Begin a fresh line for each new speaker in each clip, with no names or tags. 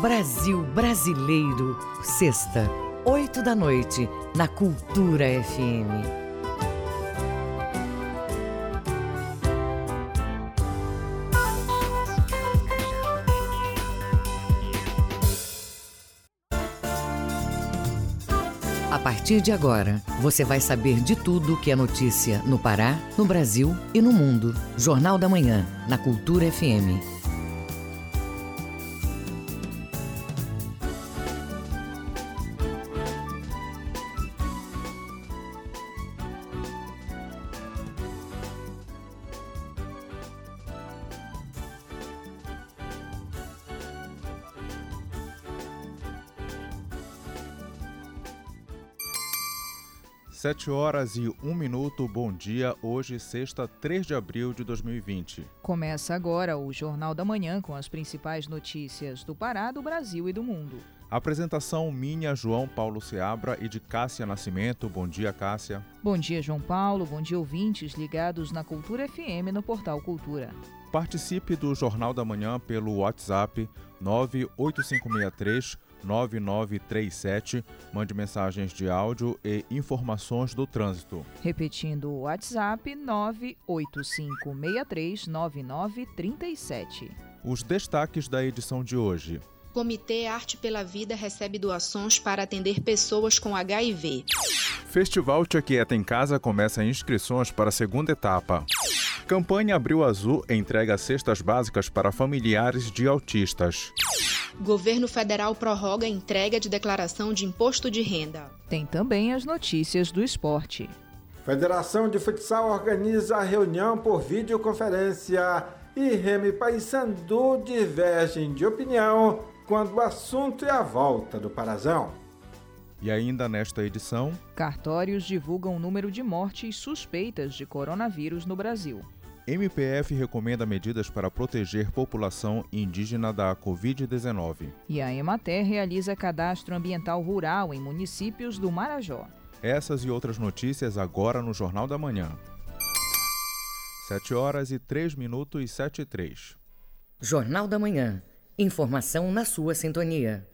Brasil Brasileiro. Sexta, oito da noite, na Cultura FM. A partir de agora, você vai saber de tudo que é notícia no Pará, no Brasil e no mundo. Jornal da Manhã, na Cultura FM.
Sete horas e um minuto, bom dia. Hoje, sexta, 3 de abril de 2020.
Começa agora o Jornal da Manhã com as principais notícias do Pará, do Brasil e do mundo.
Apresentação minha, João Paulo Seabra e de Cássia Nascimento. Bom dia, Cássia.
Bom dia, João Paulo. Bom dia, ouvintes ligados na Cultura FM no Portal Cultura.
Participe do Jornal da Manhã pelo WhatsApp 98563 9937. Mande mensagens de áudio e informações do trânsito.
Repetindo o WhatsApp 985639937.
Os destaques da edição de hoje.
Comitê Arte pela Vida recebe doações para atender pessoas com HIV.
Festival Tia Quieta em Casa começa inscrições para a segunda etapa. Campanha Abril Azul entrega cestas básicas para familiares de autistas.
Governo federal prorroga a entrega de declaração de imposto de renda.
Tem também as notícias do esporte.
Federação de Futsal organiza a reunião por videoconferência e Remy Paysandu divergem de opinião quando o assunto é a volta do Parazão.
E ainda nesta edição,
cartórios divulgam o número de mortes suspeitas de coronavírus no Brasil.
MPF recomenda medidas para proteger população indígena da Covid-19.
E a Emater realiza cadastro ambiental rural em municípios do Marajó.
Essas e outras notícias agora no Jornal da Manhã. 7 horas e 3 minutos e 7 e 3.
Jornal da Manhã. Informação na sua sintonia.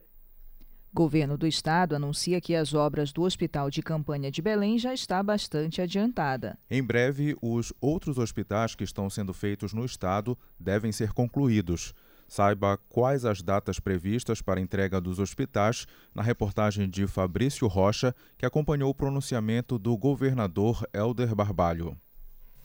Governo do Estado anuncia que as obras do Hospital de Campanha de Belém já está bastante adiantada.
Em breve, os outros hospitais que estão sendo feitos no Estado devem ser concluídos. Saiba quais as datas previstas para a entrega dos hospitais na reportagem de Fabrício Rocha, que acompanhou o pronunciamento do governador Helder Barbalho.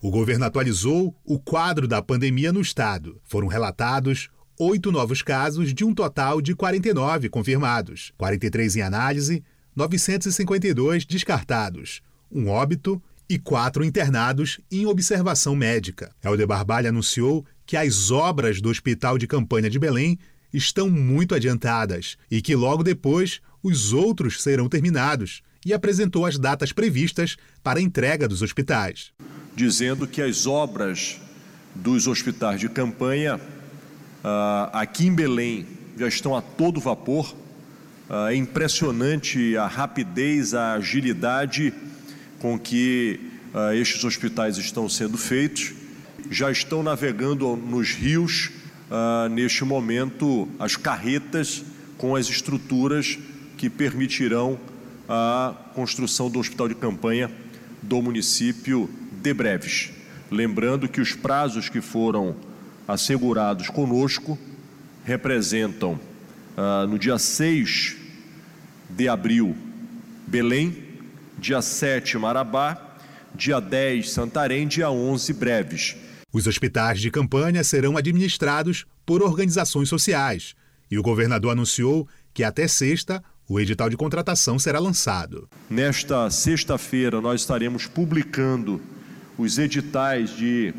O governo atualizou o quadro da pandemia no estado. Foram relatados oito novos casos de um total de 49 confirmados, 43 em análise, 952 descartados, um óbito e quatro internados em observação médica. Helder Barbalho anunciou que as obras do Hospital de Campanha de Belém estão muito adiantadas e que logo depois os outros serão terminados e apresentou as datas previstas para a entrega dos hospitais.
Dizendo que as obras dos hospitais de campanha Uh, aqui em Belém já estão a todo vapor. Uh, é impressionante a rapidez, a agilidade com que uh, estes hospitais estão sendo feitos. Já estão navegando nos rios, neste momento, as carretas com as estruturas que permitirão a construção do hospital de campanha do município de Breves. Lembrando que os prazos que foram assegurados conosco representam ah, no dia 6 de abril Belém, dia 7 Marabá, dia 10 Santarém, dia 11 Breves.
Os hospitais de campanha serão administrados por organizações sociais e o governador anunciou que até sexta o edital de contratação será lançado.
Nesta sexta-feira nós estaremos publicando os editais de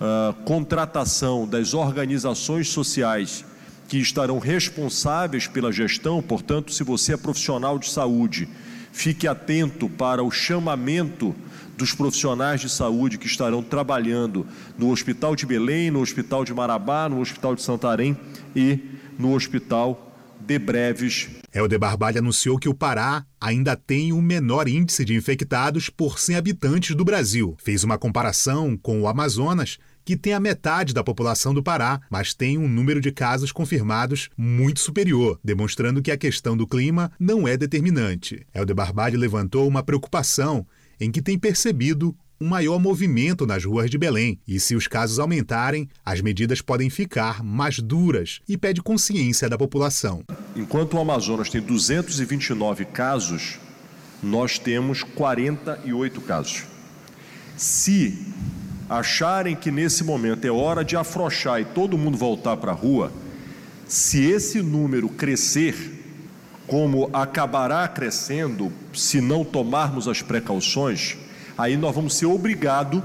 uh, contratação das organizações sociais que estarão responsáveis pela gestão, portanto, se você é profissional de saúde, fique atento para o chamamento dos profissionais de saúde que estarão trabalhando no Hospital de Belém, no Hospital de Marabá, no Hospital de Santarém e no Hospital de Breves.
Helder Barbalho anunciou que o Pará ainda tem o menor índice de infectados por 100 habitantes do Brasil. Fez uma comparação com o Amazonas,
que tem a metade da população do Pará, mas tem um número de casos confirmados muito superior, demonstrando que a questão do clima não é determinante. Helder Barbade levantou uma preocupação em que tem percebido um maior movimento nas ruas de Belém. E se os casos aumentarem, as medidas podem ficar mais duras e pede consciência da população.
Enquanto o Amazonas tem 229 casos, nós temos 48 casos. Se acharem que nesse momento é hora de afrouxar e todo mundo voltar para a rua, se esse número crescer, como acabará crescendo se não tomarmos as precauções, aí nós vamos ser obrigados,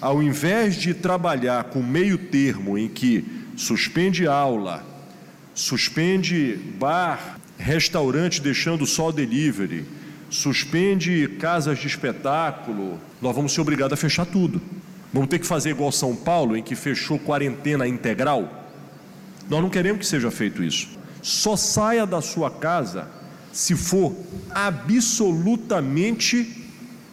ao invés de trabalhar com meio termo em que suspende aula, suspende bar, restaurante deixando só delivery, suspende casas de espetáculo, nós vamos ser obrigados a fechar tudo. Vamos ter que fazer igual São Paulo, em que fechou quarentena integral? Nós não queremos que seja feito isso. Só saia da sua casa se for absolutamente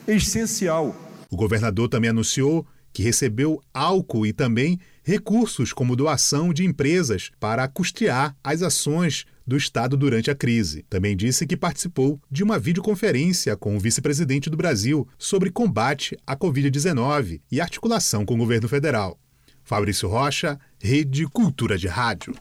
essencial.
O governador também anunciou que recebeu álcool e também recursos como doação de empresas para custear as ações do Estado durante a crise. Também disse que participou de uma videoconferência com o vice-presidente do Brasil sobre combate à Covid-19 e articulação com o governo federal. Fabrício Rocha, Rede Cultura de Rádio.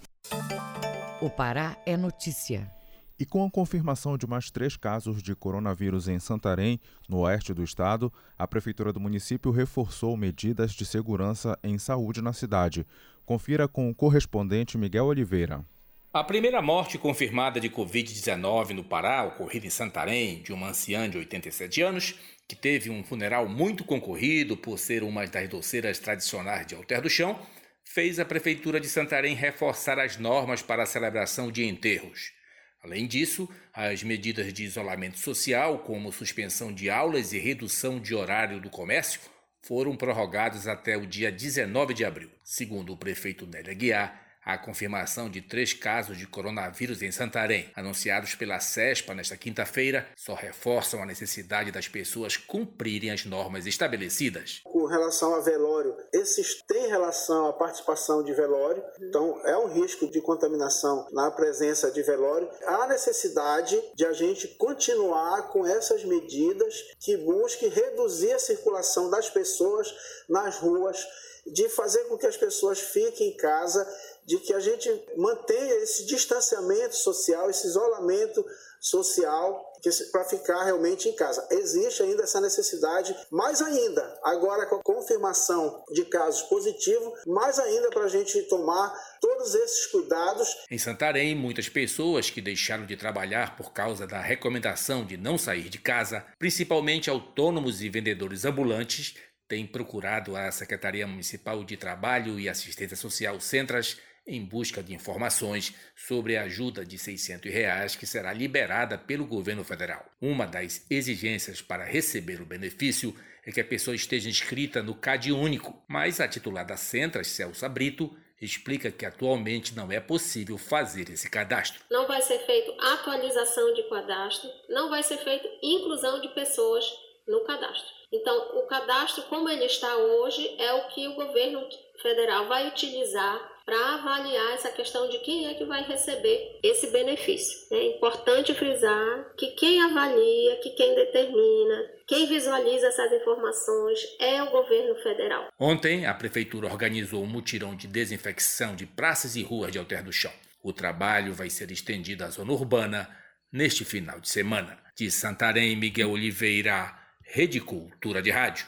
O Pará é notícia.
E com a confirmação de mais três casos de coronavírus em Santarém, no oeste do estado, a Prefeitura do município reforçou medidas de segurança em saúde na cidade. Confira com o correspondente Miguel Oliveira.
A primeira morte confirmada de Covid-19 no Pará, ocorrida em Santarém, de uma anciã de 87 anos, que teve um funeral muito concorrido por ser uma das doceiras tradicionais de Alter do Chão, fez a Prefeitura de Santarém reforçar as normas para a celebração de enterros. Além disso, as medidas de isolamento social, como suspensão de aulas e redução de horário do comércio, foram prorrogadas até o dia 19 de abril. Segundo o prefeito Nélia Guiar, a confirmação de três casos de coronavírus em Santarém, anunciados pela CESPA nesta quinta-feira, só reforçam a necessidade das pessoas cumprirem as normas estabelecidas.
Com relação a velório, esses têm relação à participação de velório, então é um risco de contaminação na presença de velório. Há necessidade de a gente continuar com essas medidas que busquem reduzir a circulação das pessoas nas ruas, de fazer com que as pessoas fiquem em casa de que a gente mantenha esse distanciamento social, esse isolamento social para ficar realmente em casa. Existe ainda essa necessidade, mais ainda, agora com a confirmação de casos positivos, mais ainda para a gente tomar todos esses cuidados.
Em Santarém, muitas pessoas que deixaram de trabalhar por causa da recomendação de não sair de casa, principalmente autônomos e vendedores ambulantes, têm procurado a Secretaria Municipal de Trabalho e Assistência Social Centras em busca de informações sobre a ajuda de 600 reais que será liberada pelo governo federal. Uma das exigências para receber o benefício é que a pessoa esteja inscrita no CAD único, mas a titular da Centras, Celso Brito, explica que atualmente não é possível fazer esse cadastro.
Não vai ser feito atualização de cadastro, não vai ser feito inclusão de pessoas no cadastro. Então, o cadastro como ele está hoje é o que o governo federal vai utilizar para avaliar essa questão de quem é que vai receber esse benefício. É importante frisar que quem avalia, que quem determina, quem visualiza essas informações é o governo federal.
Ontem, a prefeitura organizou um mutirão de desinfecção de praças e ruas de Alter do Chão. O trabalho vai ser estendido à zona urbana neste final de semana. De Santarém, Miguel Oliveira, Rede Cultura de Rádio.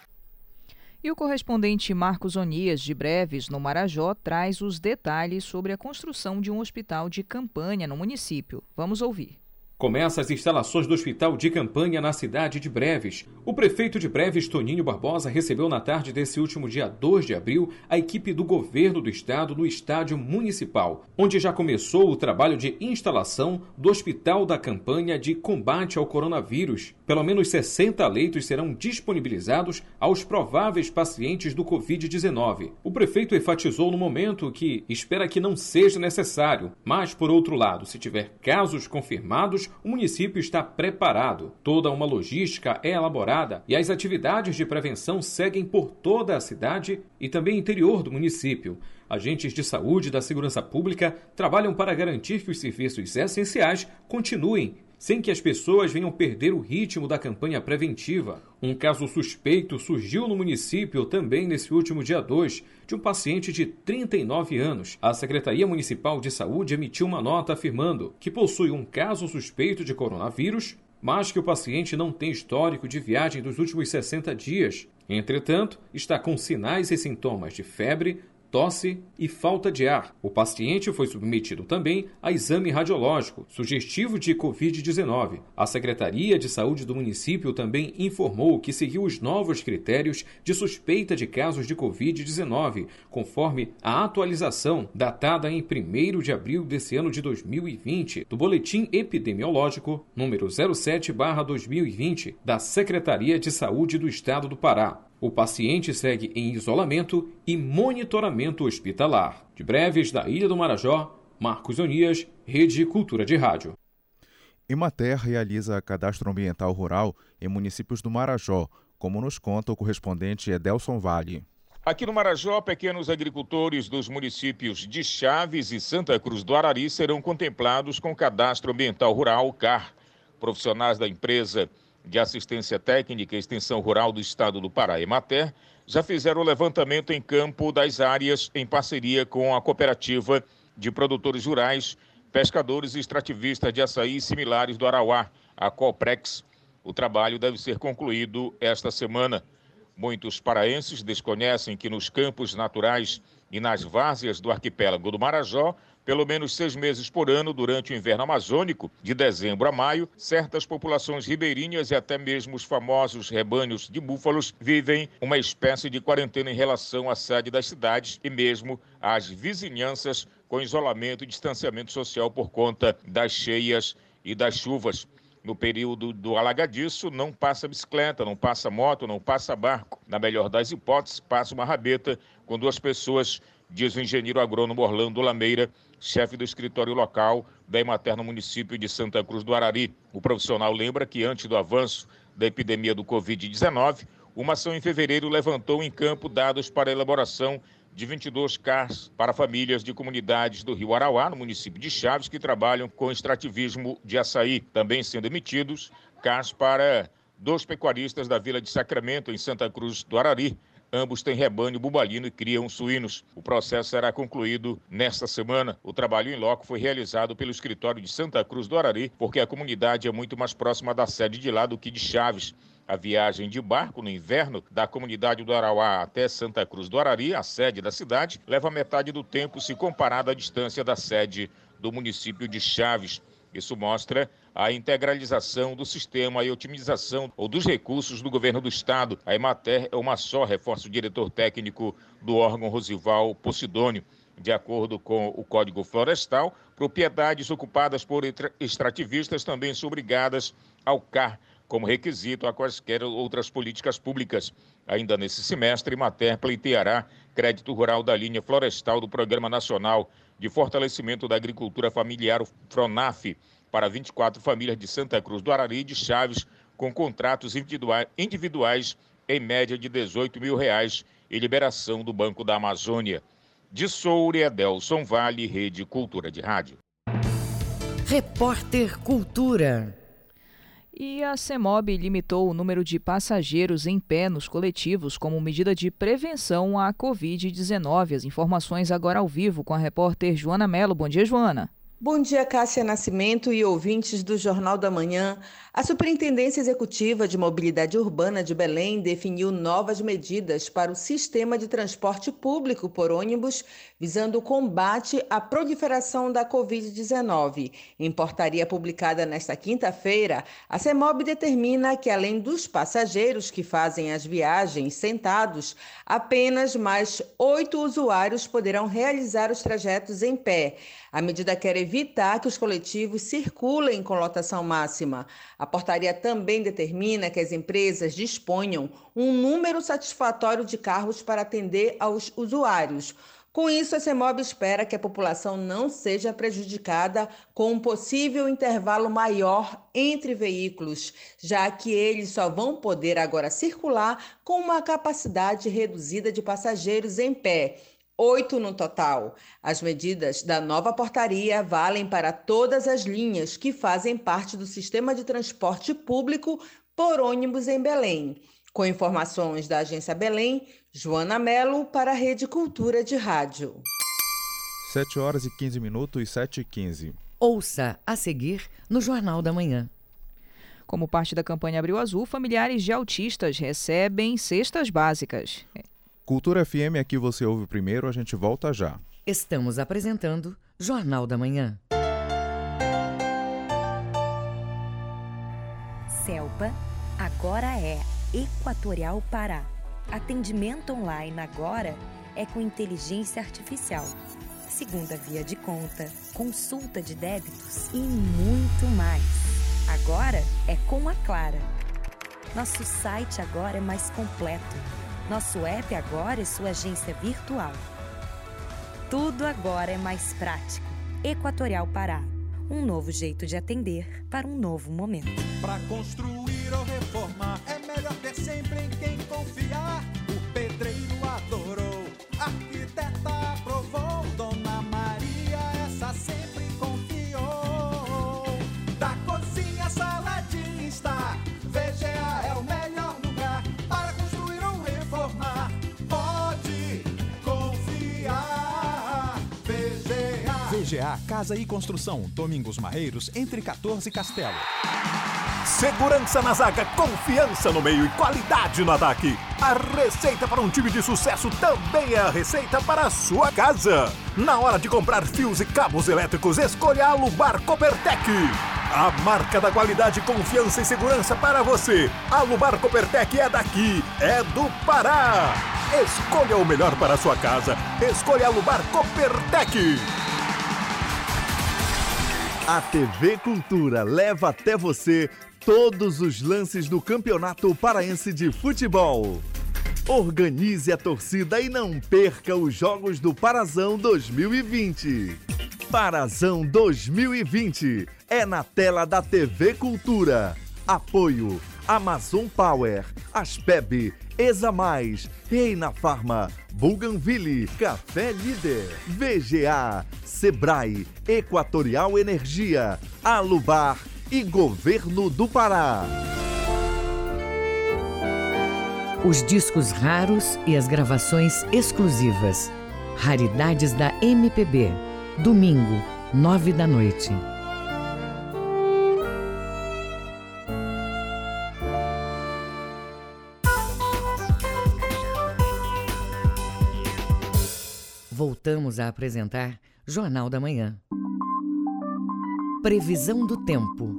E o correspondente Marcos Onias, de Breves, no Marajó, traz os detalhes sobre a construção de um hospital de campanha no município. Vamos ouvir.
Começa as instalações do Hospital de Campanha na cidade de Breves. O prefeito de Breves, Toninho Barbosa, recebeu na tarde desse último dia 2 de abril a equipe do governo do estado no estádio municipal, onde já começou o trabalho de instalação do Hospital da Campanha de Combate ao Coronavírus. Pelo menos 60 leitos serão disponibilizados aos prováveis pacientes do Covid-19. O prefeito enfatizou no momento que espera que não seja necessário, mas, por outro lado, se tiver casos confirmados, o município está preparado. Toda uma logística é elaborada e as atividades de prevenção seguem por toda a cidade e também interior do município. Agentes de saúde e da segurança pública trabalham para garantir que os serviços essenciais continuem sem que as pessoas venham perder o ritmo da campanha preventiva. Um caso suspeito surgiu no município também nesse último dia 2, de um paciente de 39 anos. A Secretaria Municipal de Saúde emitiu uma nota afirmando que possui um caso suspeito de coronavírus, mas que o paciente não tem histórico de viagem dos últimos 60 dias. Entretanto, está com sinais e sintomas de febre, tosse e falta de ar. O paciente foi submetido também a exame radiológico sugestivo de Covid-19. A Secretaria de Saúde do município também informou que seguiu os novos critérios de suspeita de casos de Covid-19, conforme a atualização datada em 1 de abril desse ano de 2020 do Boletim Epidemiológico número 07/2020 da Secretaria de Saúde do Estado do Pará. O paciente segue em isolamento e monitoramento hospitalar. De breves, da Ilha do Marajó, Marcos Onias, Rede Cultura de Rádio.
Emater realiza cadastro ambiental rural em municípios do Marajó, como nos conta o correspondente Edelson Vale.
Aqui no Marajó, pequenos agricultores dos municípios de Chaves e Santa Cruz do Arari serão contemplados com o cadastro ambiental rural CAR. Profissionais da empresa de Assistência Técnica e Extensão Rural do Estado do Pará, Emater, já fizeram o levantamento em campo das áreas em parceria com a Cooperativa de Produtores Rurais, Pescadores e Extrativistas de Açaí similares do Arauá, a Coprex. O trabalho deve ser concluído esta semana. Muitos paraenses desconhecem que nos campos naturais e nas várzeas do arquipélago do Marajó pelo menos seis meses por ano durante o inverno amazônico, de dezembro a maio, certas populações ribeirinhas e até mesmo os famosos rebanhos de búfalos vivem uma espécie de quarentena em relação à sede das cidades e mesmo às vizinhanças com isolamento e distanciamento social por conta das cheias e das chuvas. No período do alagadiço, não passa bicicleta, não passa moto, não passa barco. Na melhor das hipóteses, passa uma rabeta com duas pessoas, diz o engenheiro agrônomo Orlando Lameira, chefe do escritório local da Emater no município de Santa Cruz do Arari. O profissional lembra que antes do avanço da epidemia do Covid-19, uma ação em fevereiro levantou em campo dados para elaboração de 22 CARs para famílias de comunidades do Rio Arauá, no município de Chaves, que trabalham com extrativismo de açaí. Também sendo emitidos CARs para dois pecuaristas da Vila de Sacramento, em Santa Cruz do Arari, Ambos têm rebanho bubalino e criam suínos. O processo será concluído nesta semana. O trabalho em loco foi realizado pelo escritório de Santa Cruz do Arari, porque a comunidade é muito mais próxima da sede de lá do que de Chaves. A viagem de barco no inverno da comunidade do Arauá até Santa Cruz do Arari, a sede da cidade, leva metade do tempo se comparado à distância da sede do município de Chaves. Isso mostra a integralização do sistema e otimização ou dos recursos do governo do estado. A Emater é uma só, reforça o diretor técnico do órgão Rosival Posidônio. De acordo com o Código Florestal, propriedades ocupadas por extrativistas também são obrigadas ao CAR como requisito a quaisquer outras políticas públicas. Ainda nesse semestre, Mater pleiteará crédito rural da linha florestal do Programa Nacional de Fortalecimento da Agricultura Familiar, FRONAF, para 24 famílias de Santa Cruz do Arari e de Chaves, com contratos individuais em média de 18 mil reais e liberação do Banco da Amazônia. De Soure, Edelson Vale, Rede Cultura de Rádio.
Repórter Cultura.
E a CEMOB limitou o número de passageiros em pé nos coletivos como medida de prevenção à Covid-19. As informações agora ao vivo com a repórter Joana Mello. Bom dia, Joana.
Bom dia, Cássia Nascimento e ouvintes do Jornal da Manhã. A Superintendência Executiva de Mobilidade Urbana de Belém definiu novas medidas para o sistema de transporte público por ônibus, visando o combate à proliferação da Covid-19. Em portaria publicada nesta quinta-feira, a CEMOB determina que, além dos passageiros que fazem as viagens sentados, apenas mais oito usuários poderão realizar os trajetos em pé. A medida quer evitar que os coletivos circulem com lotação máxima. A portaria também determina que as empresas disponham um número satisfatório de carros para atender aos usuários. Com isso, a CEMOB espera que a população não seja prejudicada com um possível intervalo maior entre veículos, já que eles só vão poder agora circular com uma capacidade reduzida de passageiros em pé oito no total. As medidas da nova portaria valem para todas as linhas que fazem parte do sistema de transporte público por ônibus em Belém. Com informações da Agência Belém, Joana Melo para a Rede Cultura de Rádio.
7 horas e 15 minutos e 7 e 15.
Ouça a seguir no Jornal da Manhã.
Como parte da campanha Abril Azul, familiares de autistas recebem cestas básicas.
Cultura FM, aqui você ouve primeiro, a gente volta já.
Estamos apresentando Jornal da Manhã.
CELPA agora é Equatorial Pará. Atendimento online agora é com inteligência artificial. Segunda via de conta, consulta de débitos e muito mais. Agora é com a Clara. Nosso site agora é mais completo nosso app agora é sua agência virtual. Tudo agora é mais prático. Equatorial Pará. Um novo jeito de atender para um novo momento.
Para construir ou reformar, é melhor ter sempre em quem confiar. VGA
Casa e Construção, Domingos Marreiros, entre 14 e Castelo.
Segurança na zaga, confiança no meio e qualidade no ataque. A receita para um time de sucesso também é a receita para a sua casa. Na hora de comprar fios e cabos elétricos, escolha a Lubar Coppertec. A marca da qualidade, confiança e segurança para você. A Lubar Coppertec é daqui, é do Pará. Escolha o melhor para a sua casa. Escolha a Lubar Coppertec.
A TV Cultura leva até você todos os lances do Campeonato Paraense de Futebol. Organize a torcida e não perca os Jogos do Parazão 2020. Parazão 2020 é na tela da TV Cultura. Apoio Amazon Power, Aspeb, Exa Mais, Reina Farma, Bougainville, Café Líder, VGA, Sebrae, Equatorial Energia, Alubar e Governo do Pará.
Os discos raros e as gravações exclusivas. Raridades da MPB. Domingo, nove da noite. Voltamos a apresentar Jornal da Manhã. Previsão do tempo.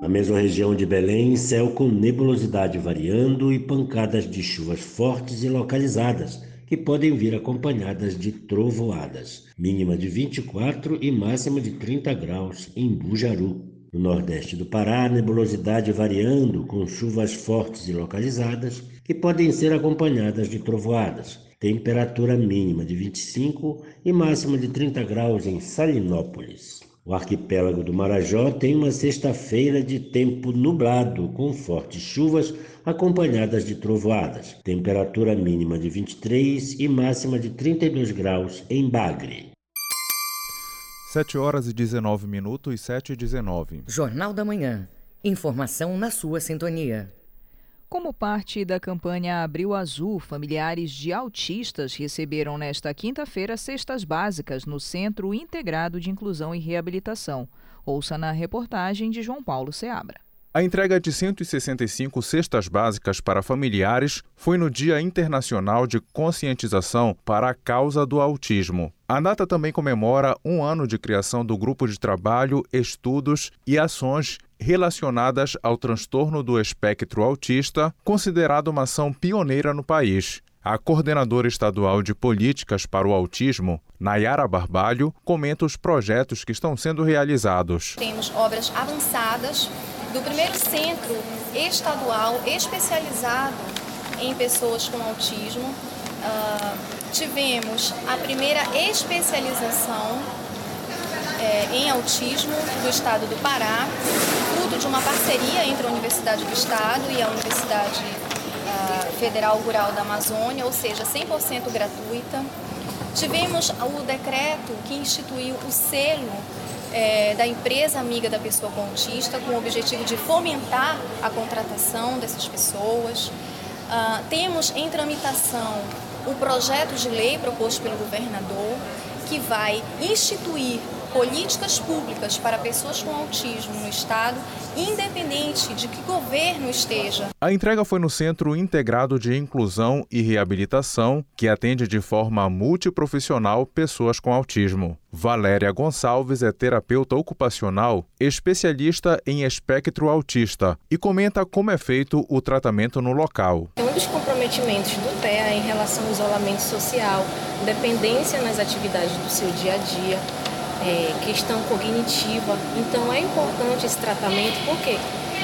Na mesma região de Belém, céu com nebulosidade variando e pancadas de chuvas fortes e localizadas, que podem vir acompanhadas de trovoadas. Mínima de 24 e máxima de 30 graus em Bujaru. No nordeste do Pará, nebulosidade variando com chuvas fortes e localizadas, que podem ser acompanhadas de trovoadas. Temperatura mínima de 25 e máxima de 30 graus em Salinópolis. O arquipélago do Marajó tem uma sexta-feira de tempo nublado, com fortes chuvas acompanhadas de trovoadas. Temperatura mínima de 23 e máxima de 32 graus em Bagre.
7 horas e 19 minutos e 7 e 19.
Jornal da Manhã. Informação na sua sintonia.
Como parte da campanha Abril Azul, familiares de autistas receberam nesta quinta-feira cestas básicas no Centro Integrado de Inclusão e Reabilitação. Ouça na reportagem de João Paulo Seabra.
A entrega de 165 cestas básicas para familiares foi no Dia Internacional de Conscientização para a Causa do Autismo. A data também comemora um ano de criação do Grupo de Trabalho, Estudos e Ações relacionadas ao transtorno do espectro autista, considerado uma ação pioneira no país. A coordenadora estadual de políticas para o autismo, Nayara Barbalho, comenta os projetos que estão sendo realizados.
Temos obras avançadas do primeiro centro estadual especializado em pessoas com autismo. Uh, tivemos a primeira especialização é, em autismo do estado do Pará, fruto de uma parceria entre a Universidade do Estado e a Universidade uh, Federal Rural da Amazônia, ou seja, 100% gratuita. Tivemos o decreto que instituiu o selo é, da empresa amiga da pessoa com autista, com o objetivo de fomentar a contratação dessas pessoas. Uh, temos em tramitação o projeto de lei proposto pelo governador, que vai instituir políticas públicas para pessoas com autismo no Estado, independente de que governo esteja.
A entrega foi no Centro Integrado de Inclusão e Reabilitação, que atende de forma multiprofissional pessoas com autismo. Valéria Gonçalves é terapeuta ocupacional, especialista em espectro autista e comenta como é feito o tratamento no local.
Um dos comprometimentos do TEA em relação ao isolamento social, dependência nas atividades do seu dia a dia, é, questão cognitiva. Então é importante esse tratamento, por quê?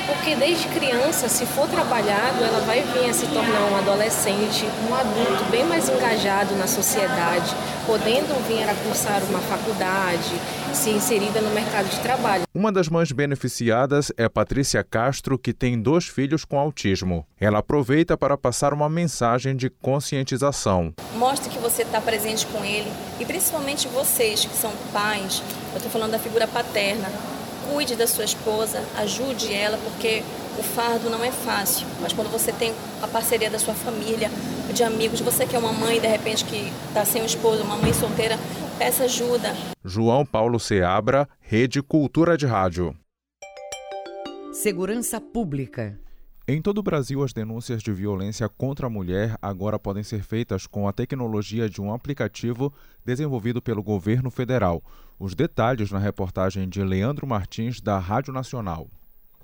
Porque desde criança, se for trabalhado, ela vai vir a se tornar um adolescente, um adulto bem mais engajado na sociedade, podendo vir a cursar uma faculdade, se inserida no mercado de trabalho.
Uma das mães beneficiadas é Patrícia Castro, que tem dois filhos com autismo. Ela aproveita para passar uma mensagem de conscientização.
Mostre que você está presente com ele e principalmente vocês que são pais, eu estou falando da figura paterna, cuide da sua esposa, ajude ela, porque o fardo não é fácil. Mas quando você tem a parceria da sua família, de amigos, você que é uma mãe, de repente, que está sem o esposo, uma mãe solteira, peça ajuda.
João Paulo Seabra, Rede Cultura de Rádio.
Segurança Pública.
Em todo o Brasil, as denúncias de violência contra a mulher agora podem ser feitas com a tecnologia de um aplicativo desenvolvido pelo governo federal. Os detalhes na reportagem de Leandro Martins, da Rádio Nacional.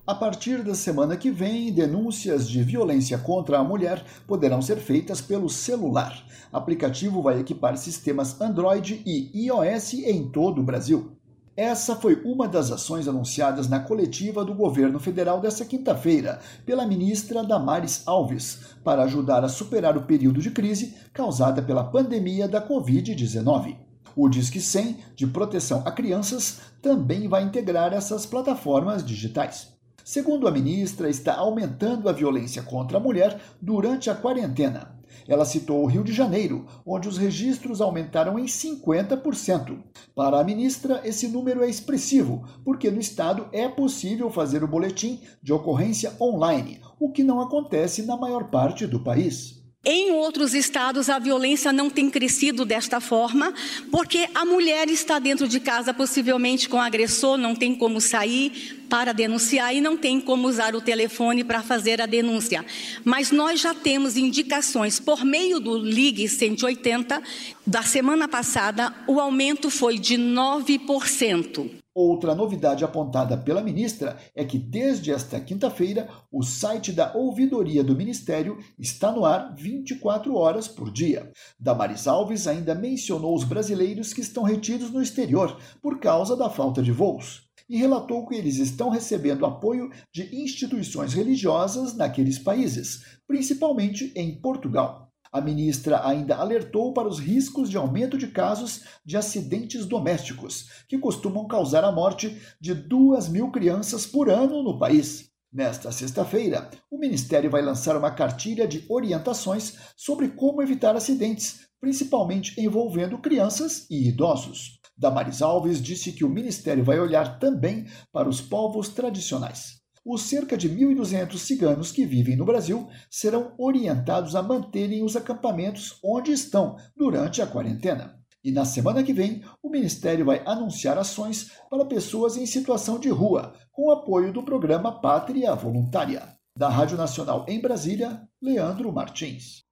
A partir da semana que vem, denúncias de violência contra a mulher poderão ser feitas pelo celular. O aplicativo vai equipar sistemas Android e iOS em todo o Brasil. Essa foi uma das ações anunciadas na coletiva do governo federal desta quinta-feira pela ministra Damares Alves para ajudar a superar o período de crise causada pela pandemia da Covid-19. O Disque 100 de proteção a crianças também vai integrar essas plataformas digitais. Segundo a ministra, está aumentando a violência contra a mulher durante a quarentena. Ela citou o Rio de Janeiro, onde os registros aumentaram em 50%. Para a ministra, esse número é expressivo, porque no estado é possível fazer o boletim de ocorrência online, o que não acontece na maior parte do país.
Em outros estados, a violência não tem crescido desta forma, porque a mulher está dentro de casa, possivelmente com agressor, não tem como sair para denunciar e não tem como usar o telefone para fazer a denúncia. Mas nós já temos indicações por meio do Ligue 180. Da semana passada, o aumento foi de 9%.
Outra novidade apontada pela ministra é que, desde esta quinta-feira, o site da Ouvidoria do Ministério está no ar 24 horas por dia. Damaris Alves ainda mencionou os brasileiros que estão retidos no exterior por causa da falta de voos e relatou que eles estão recebendo apoio de instituições religiosas naqueles países, principalmente em Portugal. A ministra ainda alertou para os riscos de aumento de casos de acidentes domésticos, que costumam causar a morte de duas mil crianças por ano no país. Nesta sexta-feira, o Ministério vai lançar uma cartilha de orientações sobre como evitar acidentes, principalmente envolvendo crianças e idosos. Damaris Alves disse que o Ministério vai olhar também para os povos tradicionais os cerca de 1.200 ciganos que vivem no Brasil serão orientados a manterem os acampamentos onde estão durante a quarentena. E na semana que vem, o Ministério vai anunciar ações para pessoas em situação de rua, com apoio do programa Pátria Voluntária. Da Rádio Nacional em Brasília, Leandro Martins.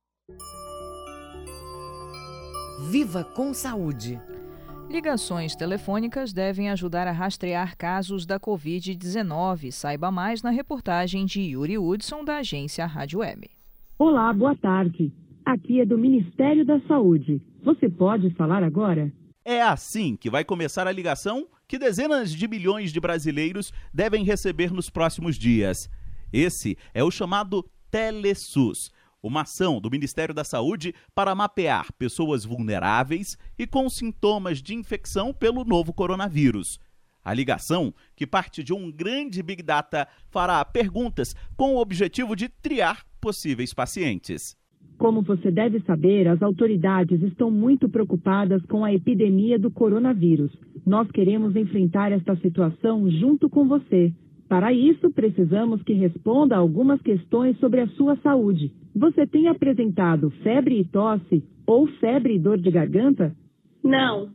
Viva com Saúde!
Ligações telefônicas devem ajudar a rastrear casos da Covid-19. Saiba mais na reportagem de Yuri Hudson, da agência Rádio Web.
Olá, boa tarde. Aqui é do Ministério da Saúde. Você pode falar agora?
É assim que vai começar a ligação que dezenas de milhões de brasileiros devem receber nos próximos dias. Esse é o chamado TeleSUS uma ação do Ministério da Saúde para mapear pessoas vulneráveis e com sintomas de infecção pelo novo coronavírus. A ligação, que parte de um grande Big Data, fará perguntas com o objetivo de triar possíveis pacientes.
Como você deve saber, as autoridades estão muito preocupadas com a epidemia do coronavírus. Nós queremos enfrentar esta situação junto com você. Para isso, precisamos que responda algumas questões sobre a sua saúde. Você tem apresentado febre e tosse ou febre e dor de garganta?
Não.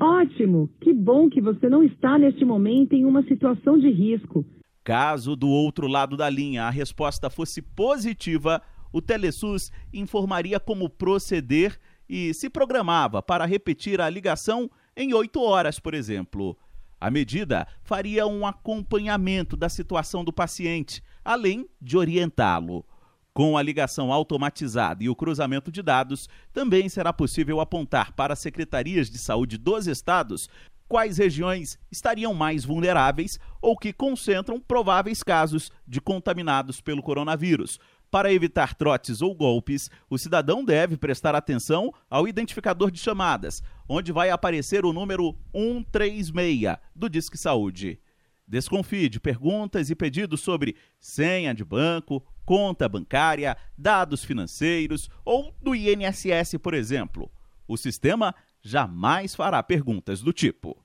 Ótimo! Que bom que você não está neste momento em uma situação de risco.
Caso do outro lado da linha a resposta fosse positiva, o Telesus informaria como proceder e se programava para repetir a ligação em oito horas, por exemplo. A medida faria um acompanhamento da situação do paciente, além de orientá-lo. Com a ligação automatizada e o cruzamento de dados, também será possível apontar para as secretarias de saúde dos estados quais regiões estariam mais vulneráveis ou que concentram prováveis casos de contaminados pelo coronavírus. Para evitar trotes ou golpes, o cidadão deve prestar atenção ao identificador de chamadas, onde vai aparecer o número 136 do Disque Saúde. Desconfie de perguntas e pedidos sobre senha de banco, conta bancária, dados financeiros ou do INSS, por exemplo. O sistema jamais fará perguntas do tipo.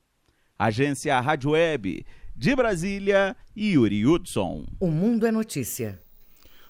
Agência Rádio Web, de Brasília, Yuri Hudson.
O Mundo é Notícia.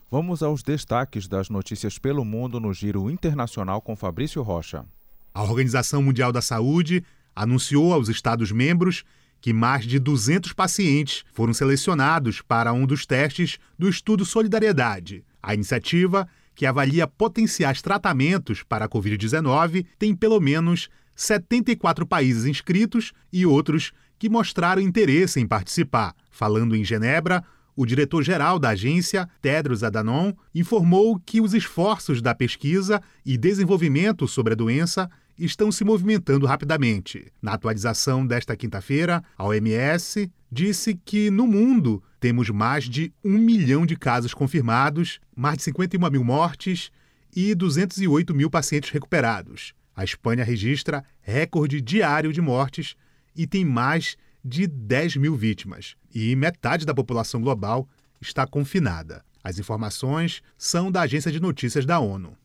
Vamos aos destaques das notícias pelo mundo no Giro Internacional com Fabrício Rocha.
A Organização Mundial da Saúde anunciou aos Estados-membros que mais de 200 pacientes foram selecionados para um dos testes do estudo Solidariedade. A iniciativa, que avalia potenciais tratamentos para a Covid-19, tem pelo menos 74 países inscritos e outros que mostraram interesse em participar. Falando em Genebra, o diretor-geral da agência, Tedros Adhanom, informou que os esforços da pesquisa e desenvolvimento sobre a doença estão se movimentando rapidamente. Na atualização desta quinta-feira, a OMS disse que no mundo temos mais de um milhão de casos confirmados, mais de 51 mil mortes e 208 mil pacientes recuperados. A Espanha registra recorde diário de mortes e tem mais de 10 mil vítimas. E metade da população global está confinada. As informações são da Agência de Notícias da ONU.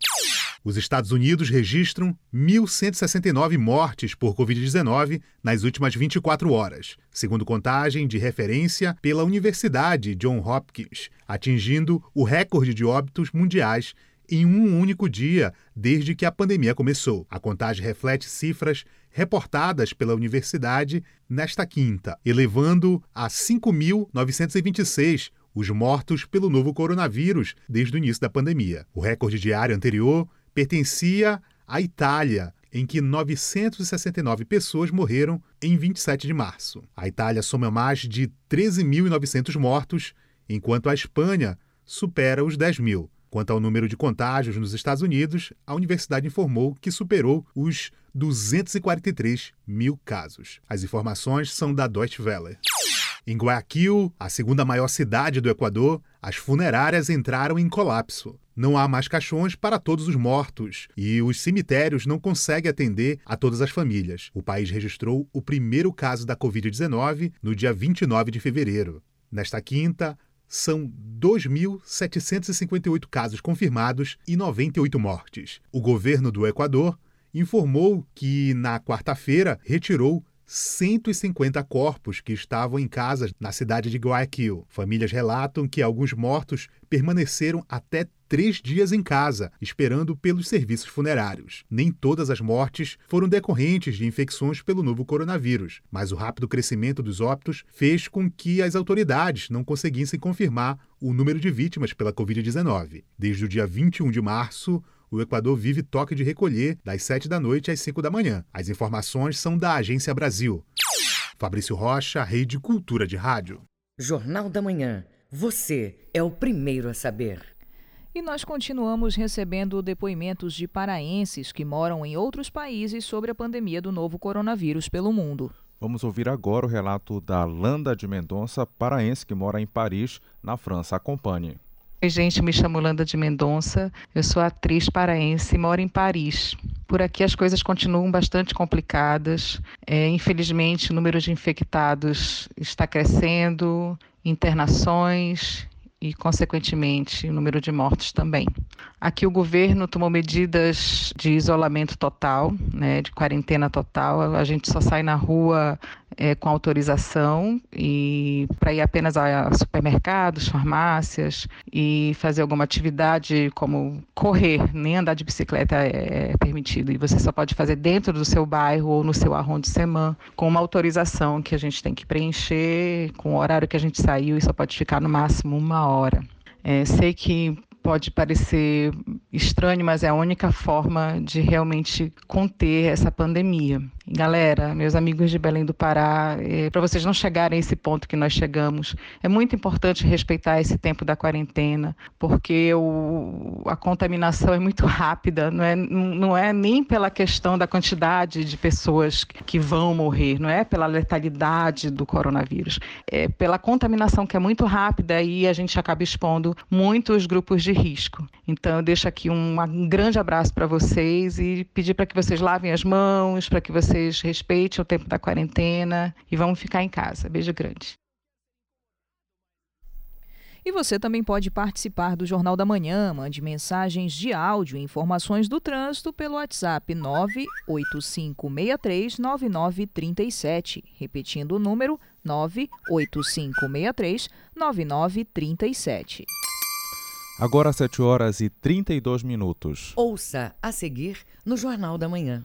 Os Estados Unidos registram 1.169 mortes por Covid-19 nas últimas 24 horas, segundo contagem de referência pela Universidade John Hopkins, atingindo o recorde de óbitos mundiais em um único dia desde que a pandemia começou. A contagem reflete cifras reportadas pela universidade nesta quinta, elevando a 5.926 os mortos pelo novo coronavírus desde o início da pandemia. O recorde diário anterior pertencia à Itália, em que 969 pessoas morreram em 27 de março. A Itália soma mais de 13.900 mortos, enquanto a Espanha supera os 10 mil. Quanto ao número de contágios nos Estados Unidos, a universidade informou que superou os 243 mil casos. As informações são da Deutsche Welle. Em Guayaquil, a segunda maior cidade do Equador, as funerárias entraram em colapso. Não há mais caixões para todos os mortos e os cemitérios não conseguem atender a todas as famílias. O país registrou o primeiro caso da Covid-19 no dia 29 de fevereiro. Nesta quinta, são 2.758 casos confirmados e 98 mortes. O governo do Equador informou que, na quarta-feira, retirou 150 corpos que estavam em casas na cidade de Guayaquil. Famílias relatam que alguns mortos permaneceram até três dias em casa, esperando pelos serviços funerários. Nem todas as mortes foram decorrentes de infecções pelo novo coronavírus, mas o rápido crescimento dos óbitos fez com que as autoridades não conseguissem confirmar o número de vítimas pela Covid-19. Desde o dia 21 de março, o Equador vive toque de recolher das 7 da noite às 5 da manhã. As informações são da Agência Brasil. Fabrício Rocha, Rede Cultura de Rádio.
Jornal da Manhã. Você é o primeiro a saber.
E nós continuamos recebendo depoimentos de paraenses que moram em outros países sobre a pandemia do novo coronavírus pelo mundo.
Vamos ouvir agora o relato da Landa de Mendonça, paraense que mora em Paris, na França. Acompanhe.
Oi, gente, me chamo Landa de Mendonça, eu sou atriz paraense e moro em Paris. Por aqui as coisas continuam bastante complicadas. É, infelizmente, o número de infectados está crescendo, internações e, consequentemente, o número de mortos também. Aqui o governo tomou medidas de isolamento total, né, de quarentena total. A gente só sai na rua é, com autorização e para ir apenas a supermercados, farmácias e fazer alguma atividade como correr, nem andar de bicicleta é, é permitido. E você só pode fazer dentro do seu bairro ou no seu arrondissement com uma autorização que a gente tem que preencher, com o horário que a gente saiu e só pode ficar no máximo uma hora. É, sei que pode parecer estranho, mas é a única forma de realmente conter essa pandemia. Galera, meus amigos de Belém do Pará, é, para vocês não chegarem a esse ponto que nós chegamos, é muito importante respeitar esse tempo da quarentena, porque o, a contaminação é muito rápida, não é, não é nem pela questão da quantidade de pessoas que vão morrer, não é pela letalidade do coronavírus, é pela contaminação que é muito rápida e a gente acaba expondo muitos grupos de risco. Então, eu deixo aqui um, um grande abraço para vocês e pedir para que vocês lavem as mãos, para que vocês vocês respeitem o tempo da quarentena e vamos ficar em casa. Beijo grande.
E você também pode participar do Jornal da Manhã. Mande mensagens de áudio e informações do trânsito pelo WhatsApp 985639937. Repetindo o número 985639937.
Agora 7 horas e 32 minutos.
Ouça a seguir no Jornal da Manhã.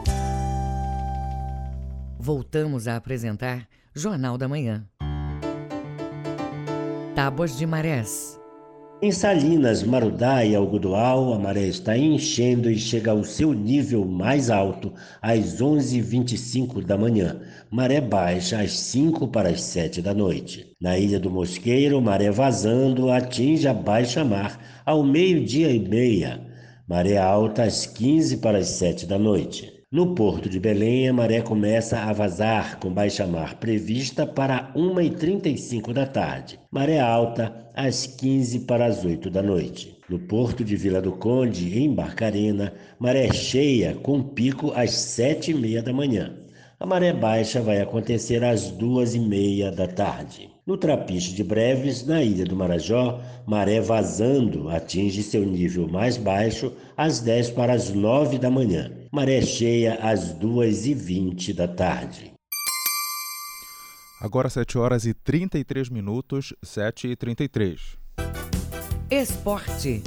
voltamos a apresentar Jornal da Manhã. Tábuas de Marés.
Em Salinas, Marudá e Algodoal, a maré está enchendo e chega ao seu nível mais alto às 11h25 da manhã. Maré baixa às 5 para as 7 da noite. Na Ilha do Mosqueiro, maré vazando atinge a baixa mar ao meio-dia e meia. Maré alta às 15 para as 7 da noite. No porto de Belém, a maré começa a vazar com baixa mar prevista para 1h35 da tarde. Maré alta às 15 para as 8 da noite. No porto de Vila do Conde, em Barcarena, maré cheia com pico às 7h30 da manhã. A maré baixa vai acontecer às 2h30 da tarde. No Trapiche de Breves, na ilha do Marajó, maré vazando atinge seu nível mais baixo às 10 para as 9 da manhã. Maré cheia às 2h20 da tarde.
Agora 7 horas e 33 minutos, 7 e 33.
Esporte.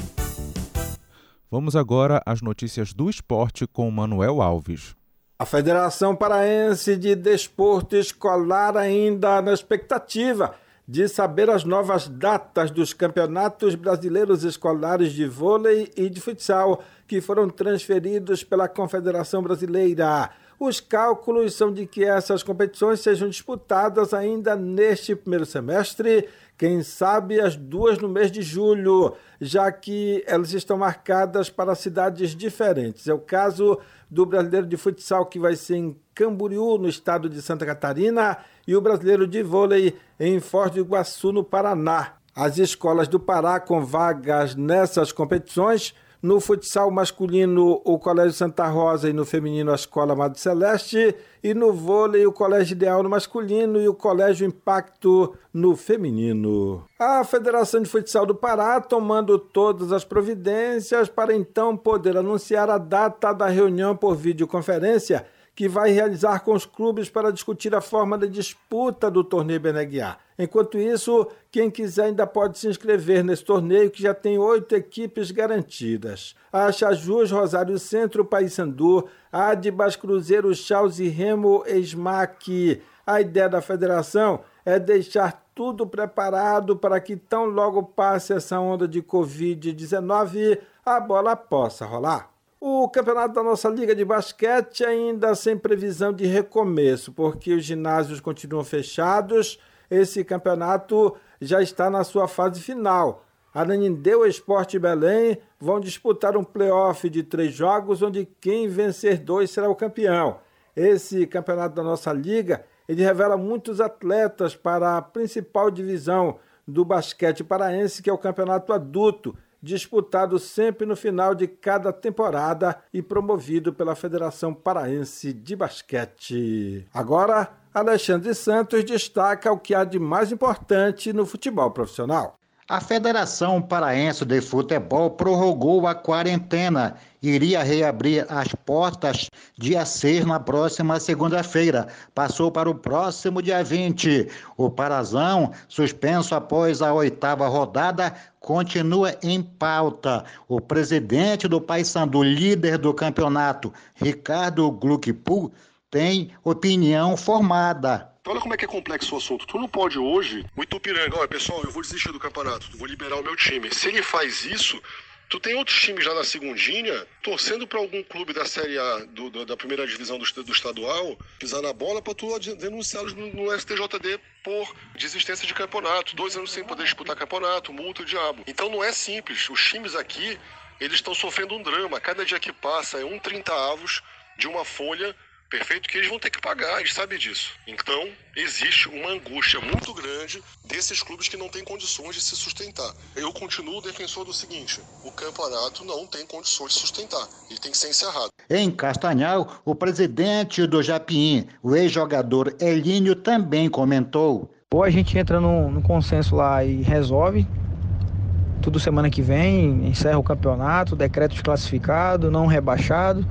Vamos agora às notícias do esporte com Manuel Alves.
A Federação Paraense de Desporto Escolar ainda na expectativa de saber as novas datas dos campeonatos brasileiros escolares de vôlei e de futsal que foram transferidos pela Confederação Brasileira. Os cálculos são de que essas competições sejam disputadas ainda neste primeiro semestre, quem sabe as duas no mês de julho, já que elas estão marcadas para cidades diferentes. É o caso do Brasileiro de Futsal, que vai ser em Camboriú, no estado de Santa Catarina, e o Brasileiro de Vôlei em Foz do Iguaçu, no Paraná. As escolas do Pará com vagas nessas competições no futsal masculino, o Colégio Santa Rosa e no feminino, a Escola Madre Celeste. E no vôlei, o Colégio Ideal no masculino e o Colégio Impacto no feminino. A Federação de Futsal do Pará tomando todas as providências para então poder anunciar a data da reunião por videoconferência que vai realizar com os clubes para discutir a forma de disputa do torneio Beneguiá. Enquanto isso, quem quiser ainda pode se inscrever nesse torneio que já tem oito equipes garantidas. A Chajus, Rosário Centro, Paysandu, Adibas, Cruzeiro, Chaus e Remo, Esmac. A ideia da federação é deixar tudo preparado para que tão logo passe essa onda de Covid-19 a bola possa rolar. O campeonato da nossa Liga de Basquete ainda sem previsão de recomeço, porque os ginásios continuam fechados. Esse campeonato já está na sua fase final. Ananindeu Esporte Belém vão disputar um playoff de três jogos, onde quem vencer dois será o campeão. Esse campeonato da nossa liga ele revela muitos atletas para a principal divisão do basquete paraense, que é o campeonato adulto, disputado sempre no final de cada temporada e promovido pela Federação Paraense de Basquete. Agora, Alexandre Santos destaca o que há de mais importante no futebol profissional.
A Federação Paraense de Futebol prorrogou a quarentena. Iria reabrir as portas dia 6 na próxima segunda-feira. Passou para o próximo dia 20. O Parazão, suspenso após a oitava rodada, continua em pauta. O presidente do Paysandu, líder do campeonato, Ricardo Gluckpool, tem opinião formada.
Olha como é que é complexo o assunto. Tu não pode hoje, o Itupiranga, olha pessoal, eu vou desistir do campeonato, vou liberar o meu time. Se ele faz isso, Tu tem outros times já na segundinha, torcendo para algum clube da Série A, do, do, da primeira divisão do, do estadual, pisar na bola para tu denunciá-los no, no, STJD por desistência de campeonato. Dois anos sem poder disputar campeonato, multa o diabo. Então não é simples. Os times aqui, eles estão sofrendo um drama. Cada dia que passa é um 30 avos de uma folha perfeito? Que eles vão ter que pagar, eles sabem disso. Então, existe uma angústia muito grande desses clubes que não têm condições de se sustentar. Eu continuo defensor do seguinte: o campeonato não tem condições de sustentar, ele tem que ser encerrado.
Em Castanhal, o presidente do Japim, o ex-jogador Elínio, também comentou.
Ou a gente entra no, no consenso lá e resolve, tudo semana que vem, encerra o campeonato, decreto desclassificado, não rebaixado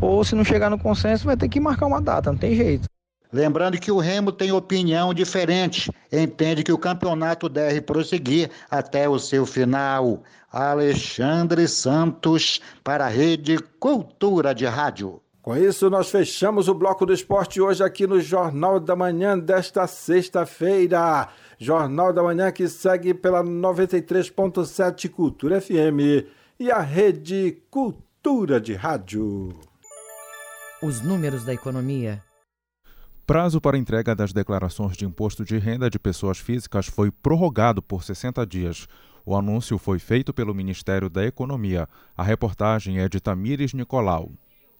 ou se não chegar no consenso, vai ter que marcar uma data, não tem jeito.
Lembrando que o Remo tem opinião diferente, entende que o campeonato deve prosseguir até o seu final. Alexandre Santos, para a Rede Cultura de Rádio.
Com isso, nós fechamos o bloco do esporte hoje aqui no Jornal da Manhã desta sexta-feira. Jornal da Manhã que segue pela 93.7 Cultura FM e a Rede Cultura de Rádio.
Os números da economia.
Prazo para entrega das declarações de imposto de renda de pessoas físicas foi prorrogado por 60 dias. O anúncio foi feito pelo Ministério da Economia. A reportagem é de Tamires Nicolau.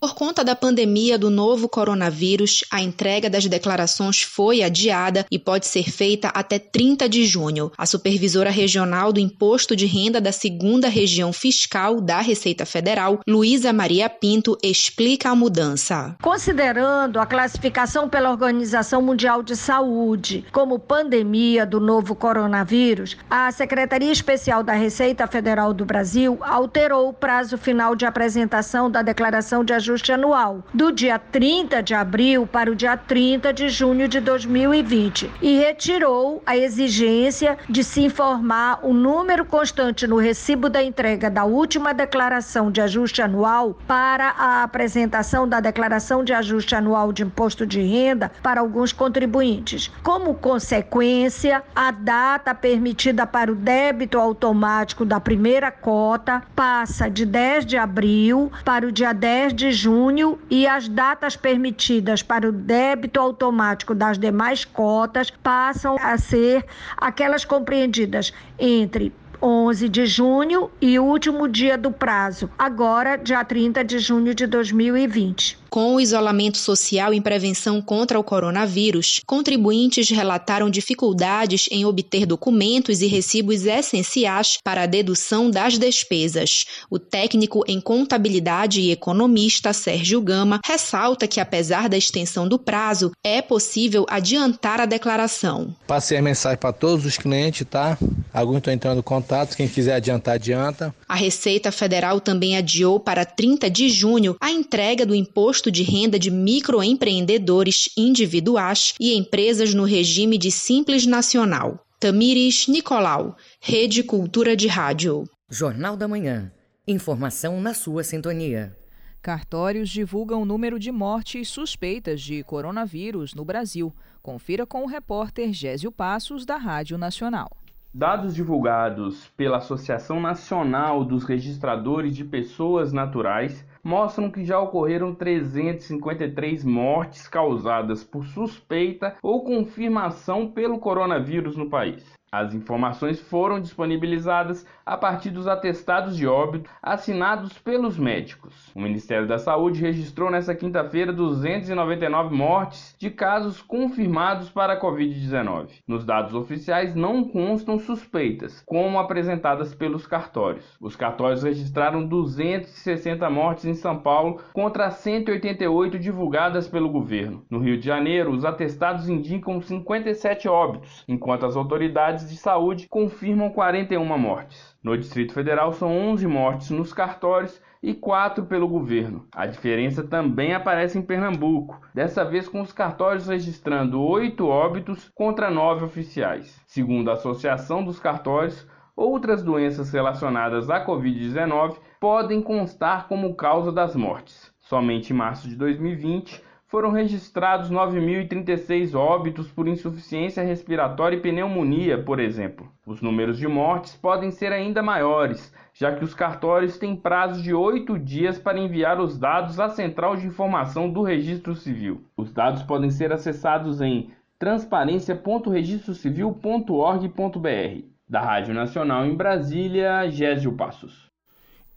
Por conta da pandemia do novo coronavírus, a entrega das declarações foi adiada e pode ser feita até 30 de junho. A supervisora regional do Imposto de Renda da Segunda Região Fiscal da Receita Federal, Luísa Maria Pinto, explica a mudança.
Considerando a classificação pela Organização Mundial de Saúde como pandemia do novo coronavírus, a Secretaria Especial da Receita Federal do Brasil alterou o prazo final de apresentação da declaração de ajuste ajuste anual, do dia 30 de abril para o dia 30 de junho de 2020, e retirou a exigência de se informar o número constante no recibo da entrega da última declaração de ajuste anual para a apresentação da declaração de ajuste anual de imposto de renda para alguns contribuintes. Como consequência, a data permitida para o débito automático da primeira cota passa de 10 de abril para o dia 10 de junho e as datas permitidas para o débito automático das demais cotas passam a ser aquelas compreendidas entre 11 de junho e último dia do prazo, agora, dia 30 de junho de 2020.
Com o isolamento social em prevenção contra o coronavírus, contribuintes relataram dificuldades em obter documentos e recibos essenciais para a dedução das despesas. O técnico em contabilidade e economista Sérgio Gama ressalta que, apesar da extensão do prazo, é possível adiantar a declaração.
Passei a mensagem para todos os clientes, tá? Alguns estão entrando em contato, quem quiser adiantar, adianta.
A Receita Federal também adiou para 30 de junho a entrega do imposto imposto de renda de microempreendedores individuais e empresas no regime de Simples Nacional. Tamires Nicolau, Rede Cultura de Rádio.
Jornal da Manhã. Informação na sua sintonia.
Cartórios divulgam o número de mortes suspeitas de coronavírus no Brasil. Confira com o repórter Gésio Passos, da Rádio Nacional.
Dados divulgados pela Associação Nacional dos Registradores de Pessoas Naturais mostram que já ocorreram 353 mortes causadas por suspeita ou confirmação pelo coronavírus no país. As informações foram disponibilizadas a partir dos atestados de óbito assinados pelos médicos. O Ministério da Saúde registrou nesta quinta-feira 299 mortes de casos confirmados para a Covid-19. Nos dados oficiais não constam suspeitas, como apresentadas pelos cartórios. Os cartórios registraram 260 mortes em São Paulo contra 188 divulgadas pelo governo. No Rio de Janeiro, os atestados indicam 57 óbitos, enquanto as autoridades unidades de saúde confirmam 41 mortes. No Distrito Federal, são 11 mortes nos cartórios e 4 pelo governo. A diferença também aparece em Pernambuco, dessa vez com os cartórios registrando 8 óbitos contra 9 oficiais. Segundo a Associação dos Cartórios, outras doenças relacionadas à Covid-19 podem constar como causa das mortes. Somente em março de 2020, foram registrados 9.036 óbitos por insuficiência respiratória e pneumonia, por exemplo. Os números de mortes podem ser ainda maiores, já que os cartórios têm prazo de oito dias para enviar os dados à Central de Informação do Registro Civil. Os dados podem ser acessados em transparência.registrocivil.org.br. Da Rádio Nacional em Brasília, Gésio Passos.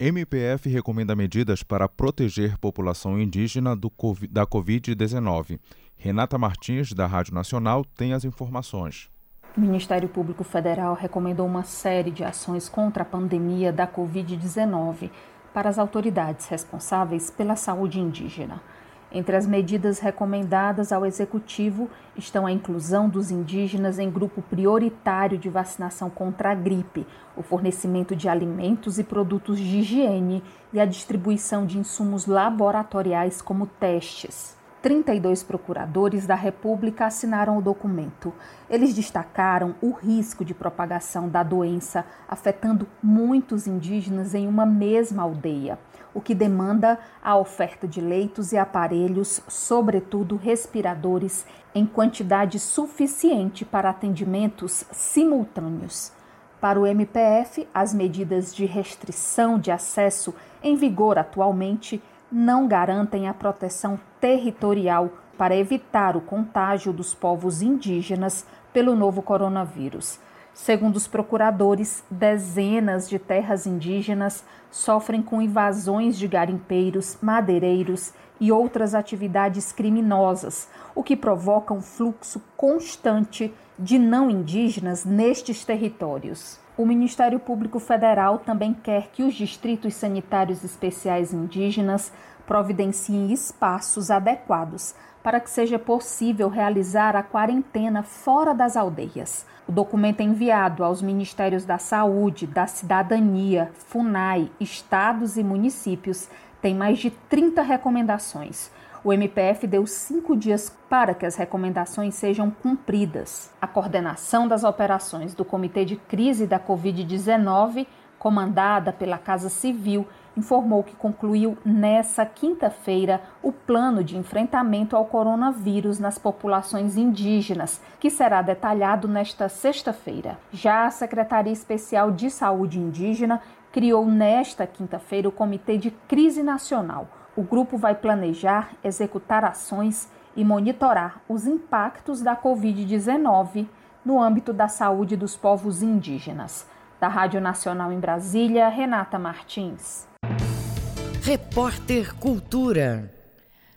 MPF recomenda medidas para proteger população indígena do, da Covid-19. Renata Martins, da Rádio Nacional, tem as informações.
O Ministério Público Federal recomendou uma série de ações contra a pandemia da Covid-19 para as autoridades responsáveis pela saúde indígena. Entre as medidas recomendadas ao Executivo estão a inclusão dos indígenas em grupo prioritário de vacinação contra a gripe, o fornecimento de alimentos e produtos de higiene e a distribuição de insumos laboratoriais como testes. 32 procuradores da República assinaram o documento. Eles destacaram o risco de propagação da doença afetando muitos indígenas em uma mesma aldeia o que demanda a oferta de leitos e aparelhos, sobretudo respiradores, em quantidade suficiente para atendimentos simultâneos. Para o MPF, as medidas de restrição de acesso em vigor atualmente não garantem a proteção territorial para evitar o contágio dos povos indígenas pelo novo coronavírus. Segundo os procuradores, dezenas de terras indígenas sofrem com invasões de garimpeiros, madeireiros e outras atividades criminosas, o que provoca um fluxo constante de não indígenas nestes territórios. O Ministério Público Federal também quer que os distritos sanitários especiais indígenas providenciem espaços adequados para que seja possível realizar a quarentena fora das aldeias. O documento é enviado aos Ministérios da Saúde, da Cidadania, FUNAI, estados e municípios. Tem mais de 30 recomendações. O MPF deu cinco dias para que as recomendações sejam cumpridas. A coordenação das operações do Comitê de Crise da Covid-19, comandada pela Casa Civil, informou que concluiu nessa quinta-feira o plano de enfrentamento ao coronavírus nas populações indígenas, que será detalhado nesta sexta-feira. Já a Secretaria Especial de Saúde Indígena criou nesta quinta-feira o Comitê de Crise Nacional. O grupo vai planejar, executar ações e monitorar os impactos da Covid-19 no âmbito da saúde dos povos indígenas. Da Rádio Nacional em Brasília, Renata Martins.
Repórter Cultura.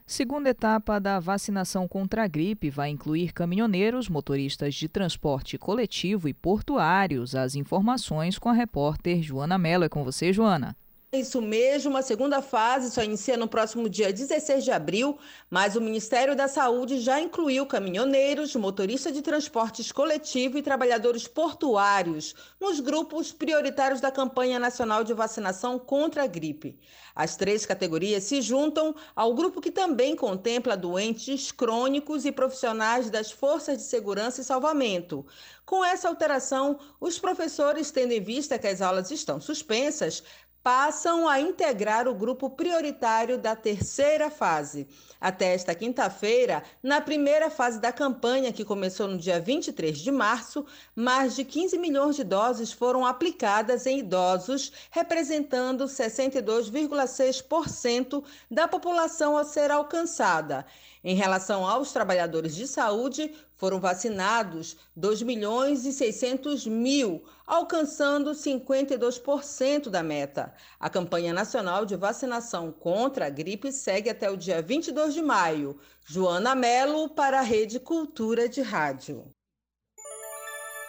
Segunda etapa da vacinação contra a gripe vai incluir caminhoneiros, motoristas de transporte coletivo e portuários. As informações com a repórter Joana Mello. É com você, Joana.
Isso mesmo, a segunda fase só inicia no próximo dia 16 de abril, mas o Ministério da Saúde já incluiu caminhoneiros, motoristas de transportes coletivo e trabalhadores portuários nos grupos prioritários da campanha nacional de vacinação contra a gripe. As três categorias se juntam ao grupo que também contempla doentes crônicos e profissionais das forças de segurança e salvamento. Com essa alteração, os professores, tendo em vista que as aulas estão suspensas,
passam a integrar o grupo prioritário da terceira fase. Até esta quinta-feira, na primeira fase da campanha, que começou no dia 23 de março, mais de 15 milhões de doses foram aplicadas em idosos, representando 62,6% da população a ser alcançada. Em relação aos trabalhadores de saúde, foram vacinados 2 milhões e 600 mil, alcançando 52% da meta. A campanha nacional de vacinação contra a gripe segue até o dia 22 de maio. Joana Melo para a Rede Cultura de Rádio.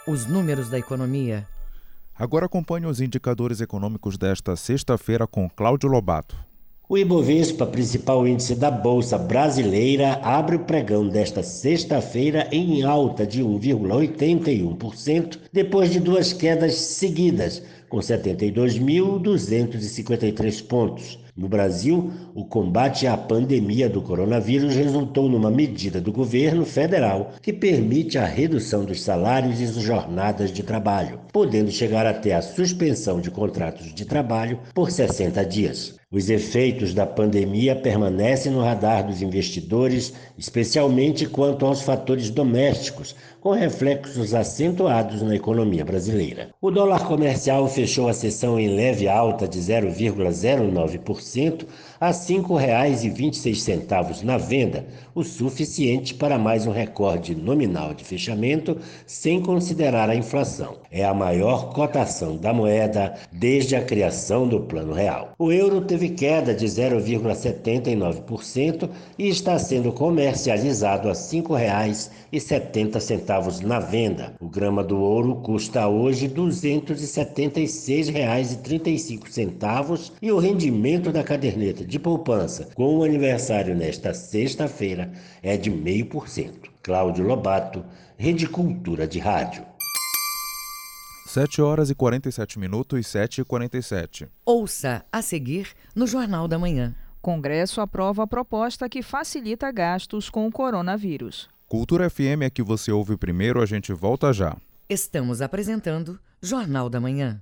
Os números da economia.
Agora acompanhe os indicadores econômicos desta sexta-feira com Cláudio Lobato.
O Ibovespa, principal índice da Bolsa Brasileira, abre o pregão desta sexta-feira em alta de 1,81%, depois de duas quedas seguidas, com 72.253 pontos. No Brasil, o combate à pandemia do coronavírus resultou numa medida do governo federal que permite a redução dos salários e jornadas de trabalho, podendo chegar até a suspensão de contratos de trabalho por 60 dias. Os efeitos da pandemia permanecem no radar dos investidores, especialmente quanto aos fatores domésticos, com reflexos acentuados na economia brasileira. O dólar comercial fechou a sessão em leve alta de 0,09% a R$ 5,26 na venda, o suficiente para mais um recorde nominal de fechamento, sem considerar a inflação. É a maior cotação da moeda desde a criação do Plano Real. O euro teve queda de 0,79% e está sendo comercializado a R$ 5,70 na venda. O grama do ouro custa hoje R$ 276,35 e o rendimento da caderneta de poupança com o aniversário nesta sexta-feira é de 0,5%. Cláudio Lobato, Rede Cultura de Rádio.
7 horas e 47 minutos, 7 e 47.
Ouça a seguir no Jornal da Manhã.
Congresso aprova a proposta que facilita gastos com o coronavírus.
Cultura FM é que você ouve primeiro, a gente volta já.
Estamos apresentando Jornal da Manhã.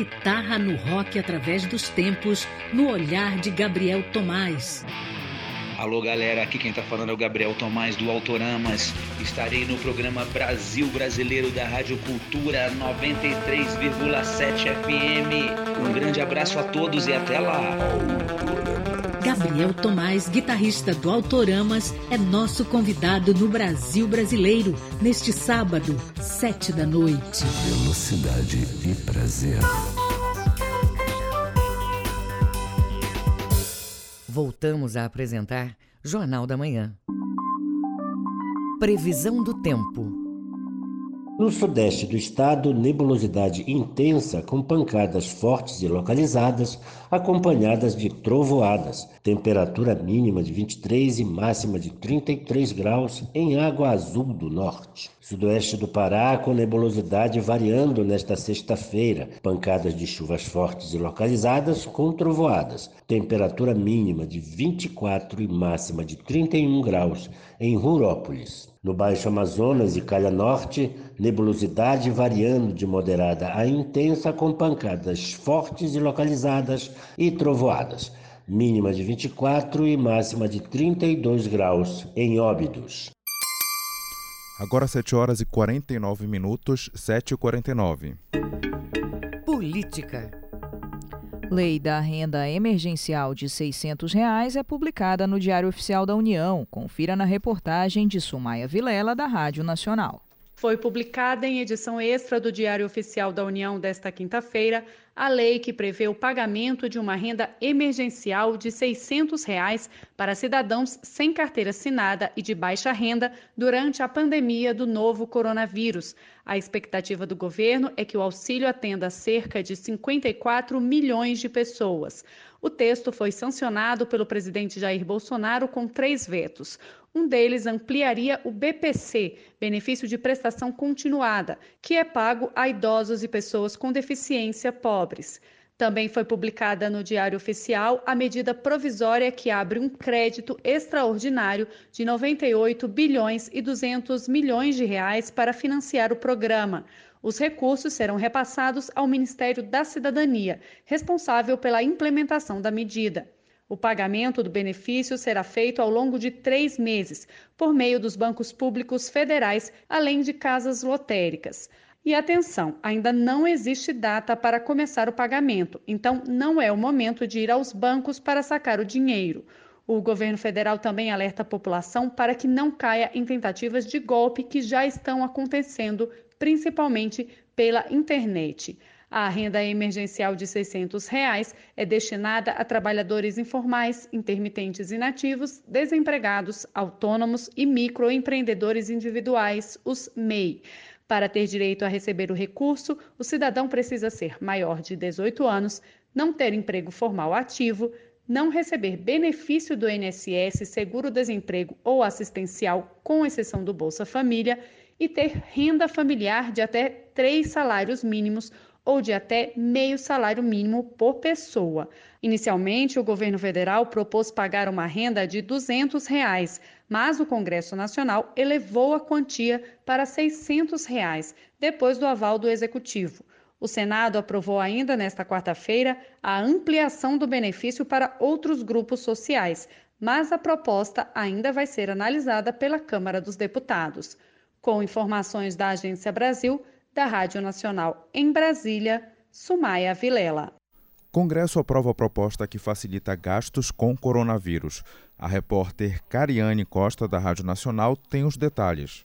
guitarra no rock através dos tempos, no olhar de Gabriel Tomás.
Alô galera, aqui quem tá falando é o Gabriel Tomás do Autoramas. Estarei no programa Brasil Brasileiro da Rádio Cultura 93,7 FM. Um grande abraço a todos e até lá.
Gabriel Tomás, guitarrista do Autoramas, é nosso convidado no Brasil Brasileiro, neste sábado, sete da noite.
Velocidade e prazer.
Voltamos a apresentar Jornal da Manhã. Previsão do tempo.
No sudeste do estado, nebulosidade intensa com pancadas fortes e localizadas, acompanhadas de trovoadas. Temperatura mínima de 23 e máxima de 33 graus em Água Azul do Norte. Sudoeste do Pará, com nebulosidade variando nesta sexta-feira. Pancadas de chuvas fortes e localizadas com trovoadas. Temperatura mínima de 24 e máxima de 31 graus em Rurópolis. No Baixo Amazonas e Calha Norte, nebulosidade variando de moderada a intensa com pancadas fortes e localizadas e trovoadas. Mínima de 24 e máxima de 32 graus em Óbidos.
Agora 7 horas e 49 minutos, 7 e 49.
Política.
Lei da renda emergencial de 600 reais é publicada no Diário Oficial da União. Confira na reportagem de Sumaia Vilela, da Rádio Nacional.
Foi publicada em edição extra do Diário Oficial da União desta quinta-feira a lei que prevê o pagamento de uma renda emergencial de 600 reais para cidadãos sem carteira assinada e de baixa renda durante a pandemia do novo coronavírus. A expectativa do governo é que o auxílio atenda cerca de 54 milhões de pessoas. O texto foi sancionado pelo presidente Jair Bolsonaro com três vetos. Um deles ampliaria o BPC, benefício de prestação continuada, que é pago a idosos e pessoas com deficiência pobres. Também foi publicada no Diário Oficial a medida provisória que abre um crédito extraordinário de 98 bilhões e 200 milhões de reais para financiar o programa. Os recursos serão repassados ao Ministério da Cidadania, responsável pela implementação da medida. O pagamento do benefício será feito ao longo de três meses, por meio dos bancos públicos federais, além de casas lotéricas. E atenção, ainda não existe data para começar o pagamento, então não é o momento de ir aos bancos para sacar o dinheiro. O governo federal também alerta a população para que não caia em tentativas de golpe que já estão acontecendo, principalmente pela internet. A renda emergencial de 600 reais é destinada a trabalhadores informais, intermitentes inativos, desempregados, autônomos e microempreendedores individuais, os MEI. Para ter direito a receber o recurso, o cidadão precisa ser maior de 18 anos, não ter emprego formal ativo, não receber benefício do INSS, seguro-desemprego ou assistencial, com exceção do Bolsa Família, e ter renda familiar de até três salários mínimos ou de até meio salário mínimo por pessoa. Inicialmente, o governo federal propôs pagar uma renda de 200 reais, mas o Congresso Nacional elevou a quantia para 600 reais, depois do aval do Executivo. O Senado aprovou ainda nesta quarta-feira a ampliação do benefício para outros grupos sociais, mas a proposta ainda vai ser analisada pela Câmara dos Deputados. Com informações da Agência Brasil, da Rádio Nacional em Brasília, Sumaia Vilela.
Congresso aprova a proposta que facilita gastos com coronavírus. A repórter Cariane Costa, da Rádio Nacional, tem os detalhes.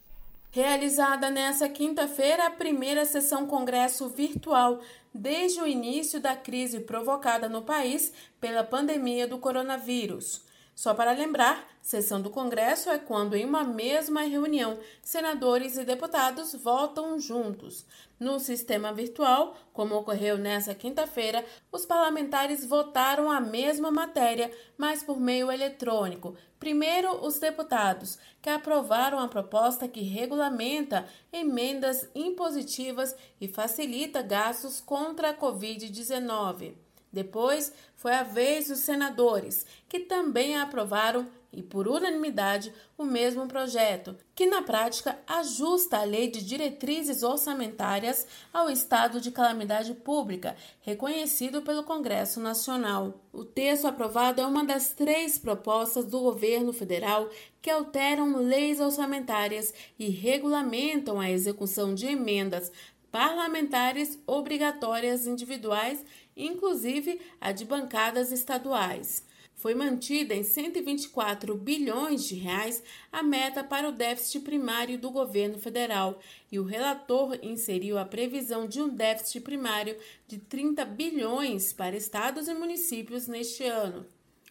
Realizada nesta quinta-feira a primeira sessão Congresso virtual desde o início da crise provocada no país pela pandemia do coronavírus. Só para lembrar, sessão do Congresso é quando, em uma mesma reunião, senadores e deputados votam juntos. No sistema virtual, como ocorreu nesta quinta-feira, os parlamentares votaram a mesma matéria, mas por meio eletrônico. Primeiro, os deputados, que aprovaram a proposta que regulamenta emendas impositivas e facilita gastos contra a Covid-19. Depois foi a vez dos senadores, que também aprovaram e por unanimidade o mesmo projeto, que na prática ajusta a Lei de Diretrizes Orçamentárias ao estado de calamidade pública, reconhecido pelo Congresso Nacional. O texto aprovado é uma das três propostas do governo federal que alteram leis orçamentárias e regulamentam a execução de emendas parlamentares obrigatórias individuais inclusive a de bancadas estaduais. Foi mantida em 124 bilhões de reais a meta para o déficit primário do governo federal e o relator inseriu a previsão de um déficit primário de 30 bilhões para estados e municípios neste ano.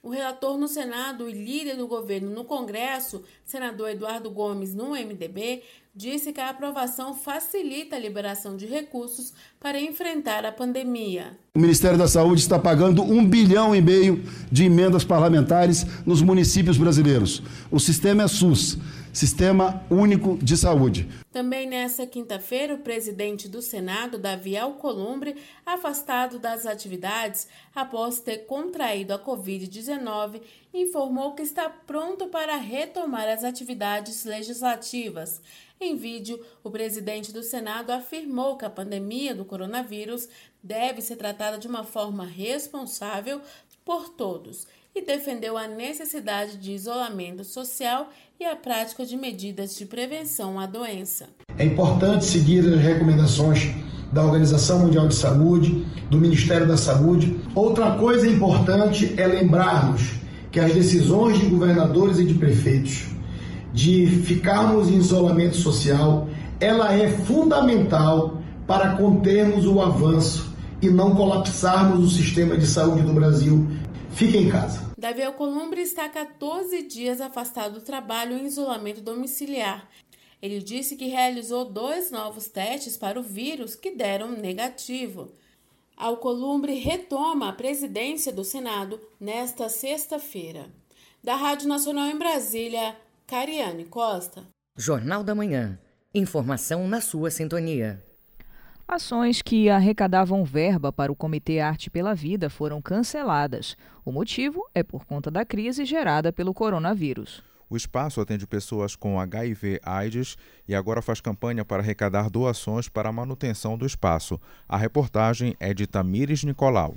O relator no Senado e líder do governo no Congresso, senador Eduardo Gomes, no MDB, disse que a aprovação facilita a liberação de recursos para enfrentar a pandemia.
O Ministério da Saúde está pagando um bilhão e meio de emendas parlamentares nos municípios brasileiros. O sistema é SUS. Sistema Único de Saúde.
Também nesta quinta-feira, o presidente do Senado, Davi Alcolumbre, afastado das atividades após ter contraído a Covid-19, informou que está pronto para retomar as atividades legislativas. Em vídeo, o presidente do Senado afirmou que a pandemia do coronavírus deve ser tratada de uma forma responsável por todos e defendeu a necessidade de isolamento social e a prática de medidas de prevenção à doença.
É importante seguir as recomendações da Organização Mundial de Saúde, do Ministério da Saúde. Outra coisa importante é lembrarmos que as decisões de governadores e de prefeitos de ficarmos em isolamento social, ela é fundamental para contermos o avanço e não colapsarmos o sistema de saúde do Brasil. Fique em casa.
Davi Alcolumbre está 14 dias afastado do trabalho em isolamento domiciliar. Ele disse que realizou dois novos testes para o vírus que deram negativo. Alcolumbre retoma a presidência do Senado nesta sexta-feira. Da Rádio Nacional em Brasília, Cariane Costa.
Jornal da Manhã. Informação na sua sintonia.
Ações que arrecadavam verba para o Comitê Arte pela Vida foram canceladas. O motivo é por conta da crise gerada pelo coronavírus.
O espaço atende pessoas com HIV/AIDS e agora faz campanha para arrecadar doações para a manutenção do espaço. A reportagem é de Tamires Nicolau.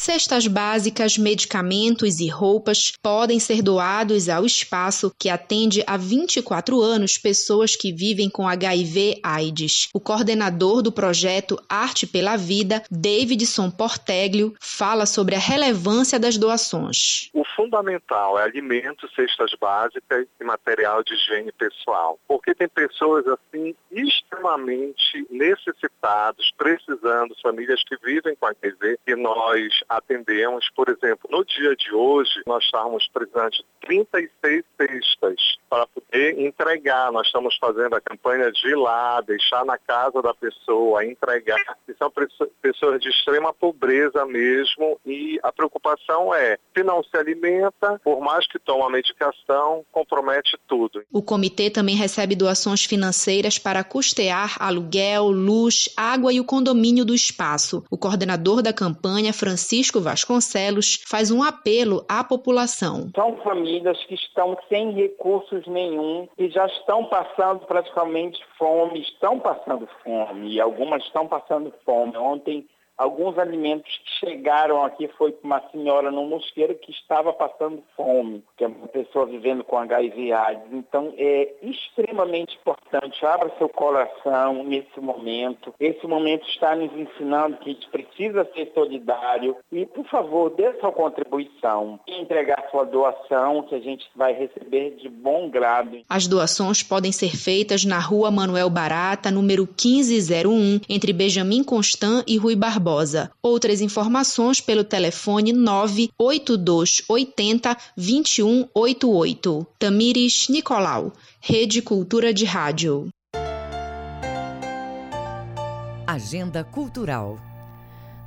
Cestas básicas, medicamentos e roupas podem ser doados ao espaço que atende há 24 anos pessoas que vivem com HIV/AIDS. O coordenador do projeto Arte pela Vida, Davidson Porteglio, fala sobre a relevância das doações.
O fundamental é alimentos, cestas básicas e material de higiene pessoal, porque tem pessoas assim extremamente necessitadas, precisando, famílias que vivem com HIV e nós atendemos, por exemplo, no dia de hoje, nós estamos precisando de 36 cestas para poder entregar. Nós estamos fazendo a campanha de ir lá, deixar na casa da pessoa, entregar. E são pessoas de extrema pobreza mesmo e a preocupação é, se não se alimenta, por mais que tome a medicação, compromete tudo.
O comitê também recebe doações financeiras para custear aluguel, luz, água e o condomínio do espaço. O coordenador da campanha, Francisco Francisco Vasconcelos faz um apelo à população.
São famílias que estão sem recursos nenhum e já estão passando praticamente fome, estão passando fome e algumas estão passando fome. Ontem alguns alimentos que chegaram aqui foi para uma senhora no mosqueiro que estava passando fome, que é uma pessoa vivendo com HIV AIDS. Então é extremamente importante, abra seu coração nesse momento. Esse momento está nos ensinando que a gente precisa ser solidário e, por favor, dê sua contribuição entregar sua doação que a gente vai receber de bom grado.
As doações podem ser feitas na rua Manuel Barata, número 1501, entre Benjamin Constant e Rui Barbosa Barbosa. Outras informações pelo telefone 98280 2188. Tamires Nicolau, Rede Cultura de Rádio.
Agenda Cultural.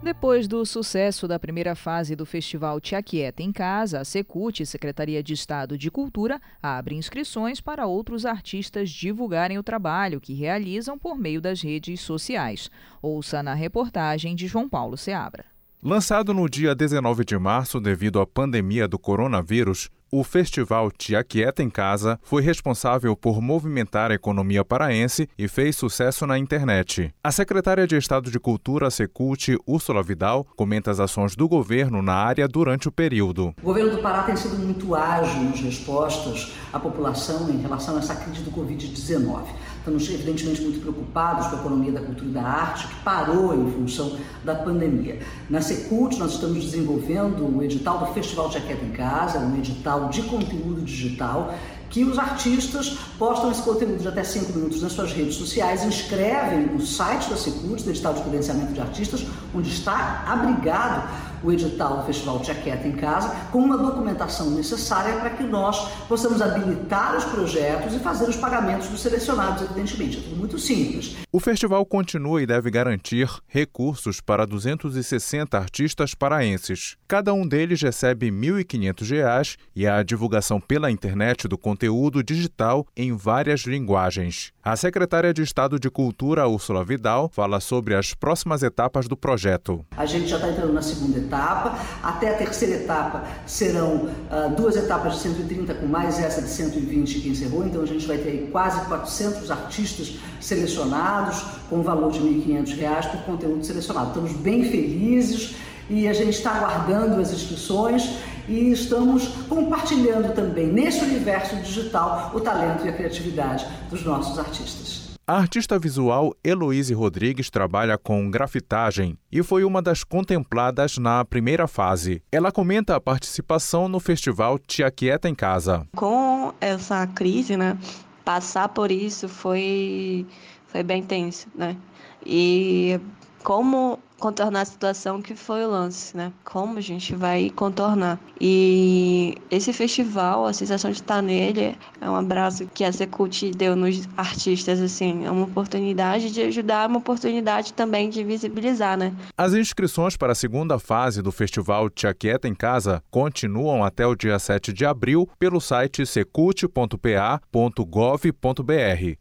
Depois do sucesso da primeira fase do festival Tia Quieta em Casa, a Secult, Secretaria de Estado de Cultura, abre inscrições para outros artistas divulgarem o trabalho que realizam por meio das redes sociais. Ouça na reportagem de João Paulo Seabra.
Lançado no dia 19 de março devido à pandemia do coronavírus, o festival Tia Quieta em Casa foi responsável por movimentar a economia paraense e fez sucesso na internet. A secretária de Estado de Cultura, Secult, Úrsula Vidal, comenta as ações do governo na área durante o período.
O governo do Pará tem sido muito ágil nas respostas à população em relação a essa crise do Covid-19. Estamos, evidentemente, muito preocupados com a economia da cultura e da arte, que parou em função da pandemia. Na Secult, nós estamos desenvolvendo o edital do Festival Jaqueta em Casa, um edital de conteúdo digital que os artistas postam esse conteúdo de até 5 minutos nas suas redes sociais, inscrevem no site da Secult, do edital de credenciamento de artistas, onde está abrigado o edital do Festival Tia Quieta em Casa, com uma documentação necessária para que nós possamos habilitar os projetos e fazer os pagamentos dos selecionados, evidentemente. É tudo muito simples.
O festival continua e deve garantir recursos para 260 artistas paraenses. Cada um deles recebe R$ 1.500 e a divulgação pela internet do conteúdo digital em várias linguagens. A secretária de Estado de Cultura, Úrsula Vidal, fala sobre as próximas etapas do projeto.
A gente já está entrando na segunda etapa etapa. Até a terceira etapa serão uh, duas etapas de 130 com mais essa de 120 que encerrou. Então a gente vai ter quase 400 artistas selecionados com valor de R$ 1.500 por conteúdo selecionado. Estamos bem felizes e a gente está aguardando as inscrições e estamos compartilhando também nesse universo digital o talento e a criatividade dos nossos artistas.
A artista visual Heloíse Rodrigues trabalha com grafitagem e foi uma das contempladas na primeira fase. Ela comenta a participação no festival Tia Quieta em Casa.
Com essa crise, né, passar por isso foi, foi bem tenso, né? E como contornar a situação que foi o lance, né? Como a gente vai contornar. E esse festival, a sensação de estar nele, é um abraço que a Secult deu nos artistas, assim, é uma oportunidade de ajudar, uma oportunidade também de visibilizar, né?
As inscrições para a segunda fase do festival Tia Quieta em Casa continuam até o dia 7 de abril pelo site secult.pa.gov.br.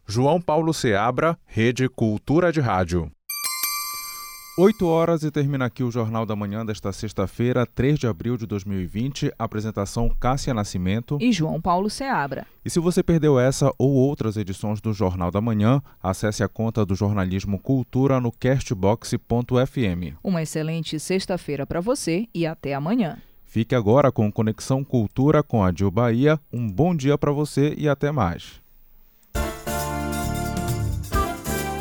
João Paulo Seabra, Rede Cultura de Rádio. 8 horas e termina aqui o Jornal da Manhã desta sexta-feira, 3 de abril de 2020. Apresentação Cássia Nascimento
e João Paulo Seabra.
E se você perdeu essa ou outras edições do Jornal da Manhã, acesse a conta do Jornalismo Cultura no castbox.fm.
Uma excelente sexta-feira para você e até amanhã.
Fique agora com Conexão Cultura com a Dil Bahia. Um bom dia para você e até mais.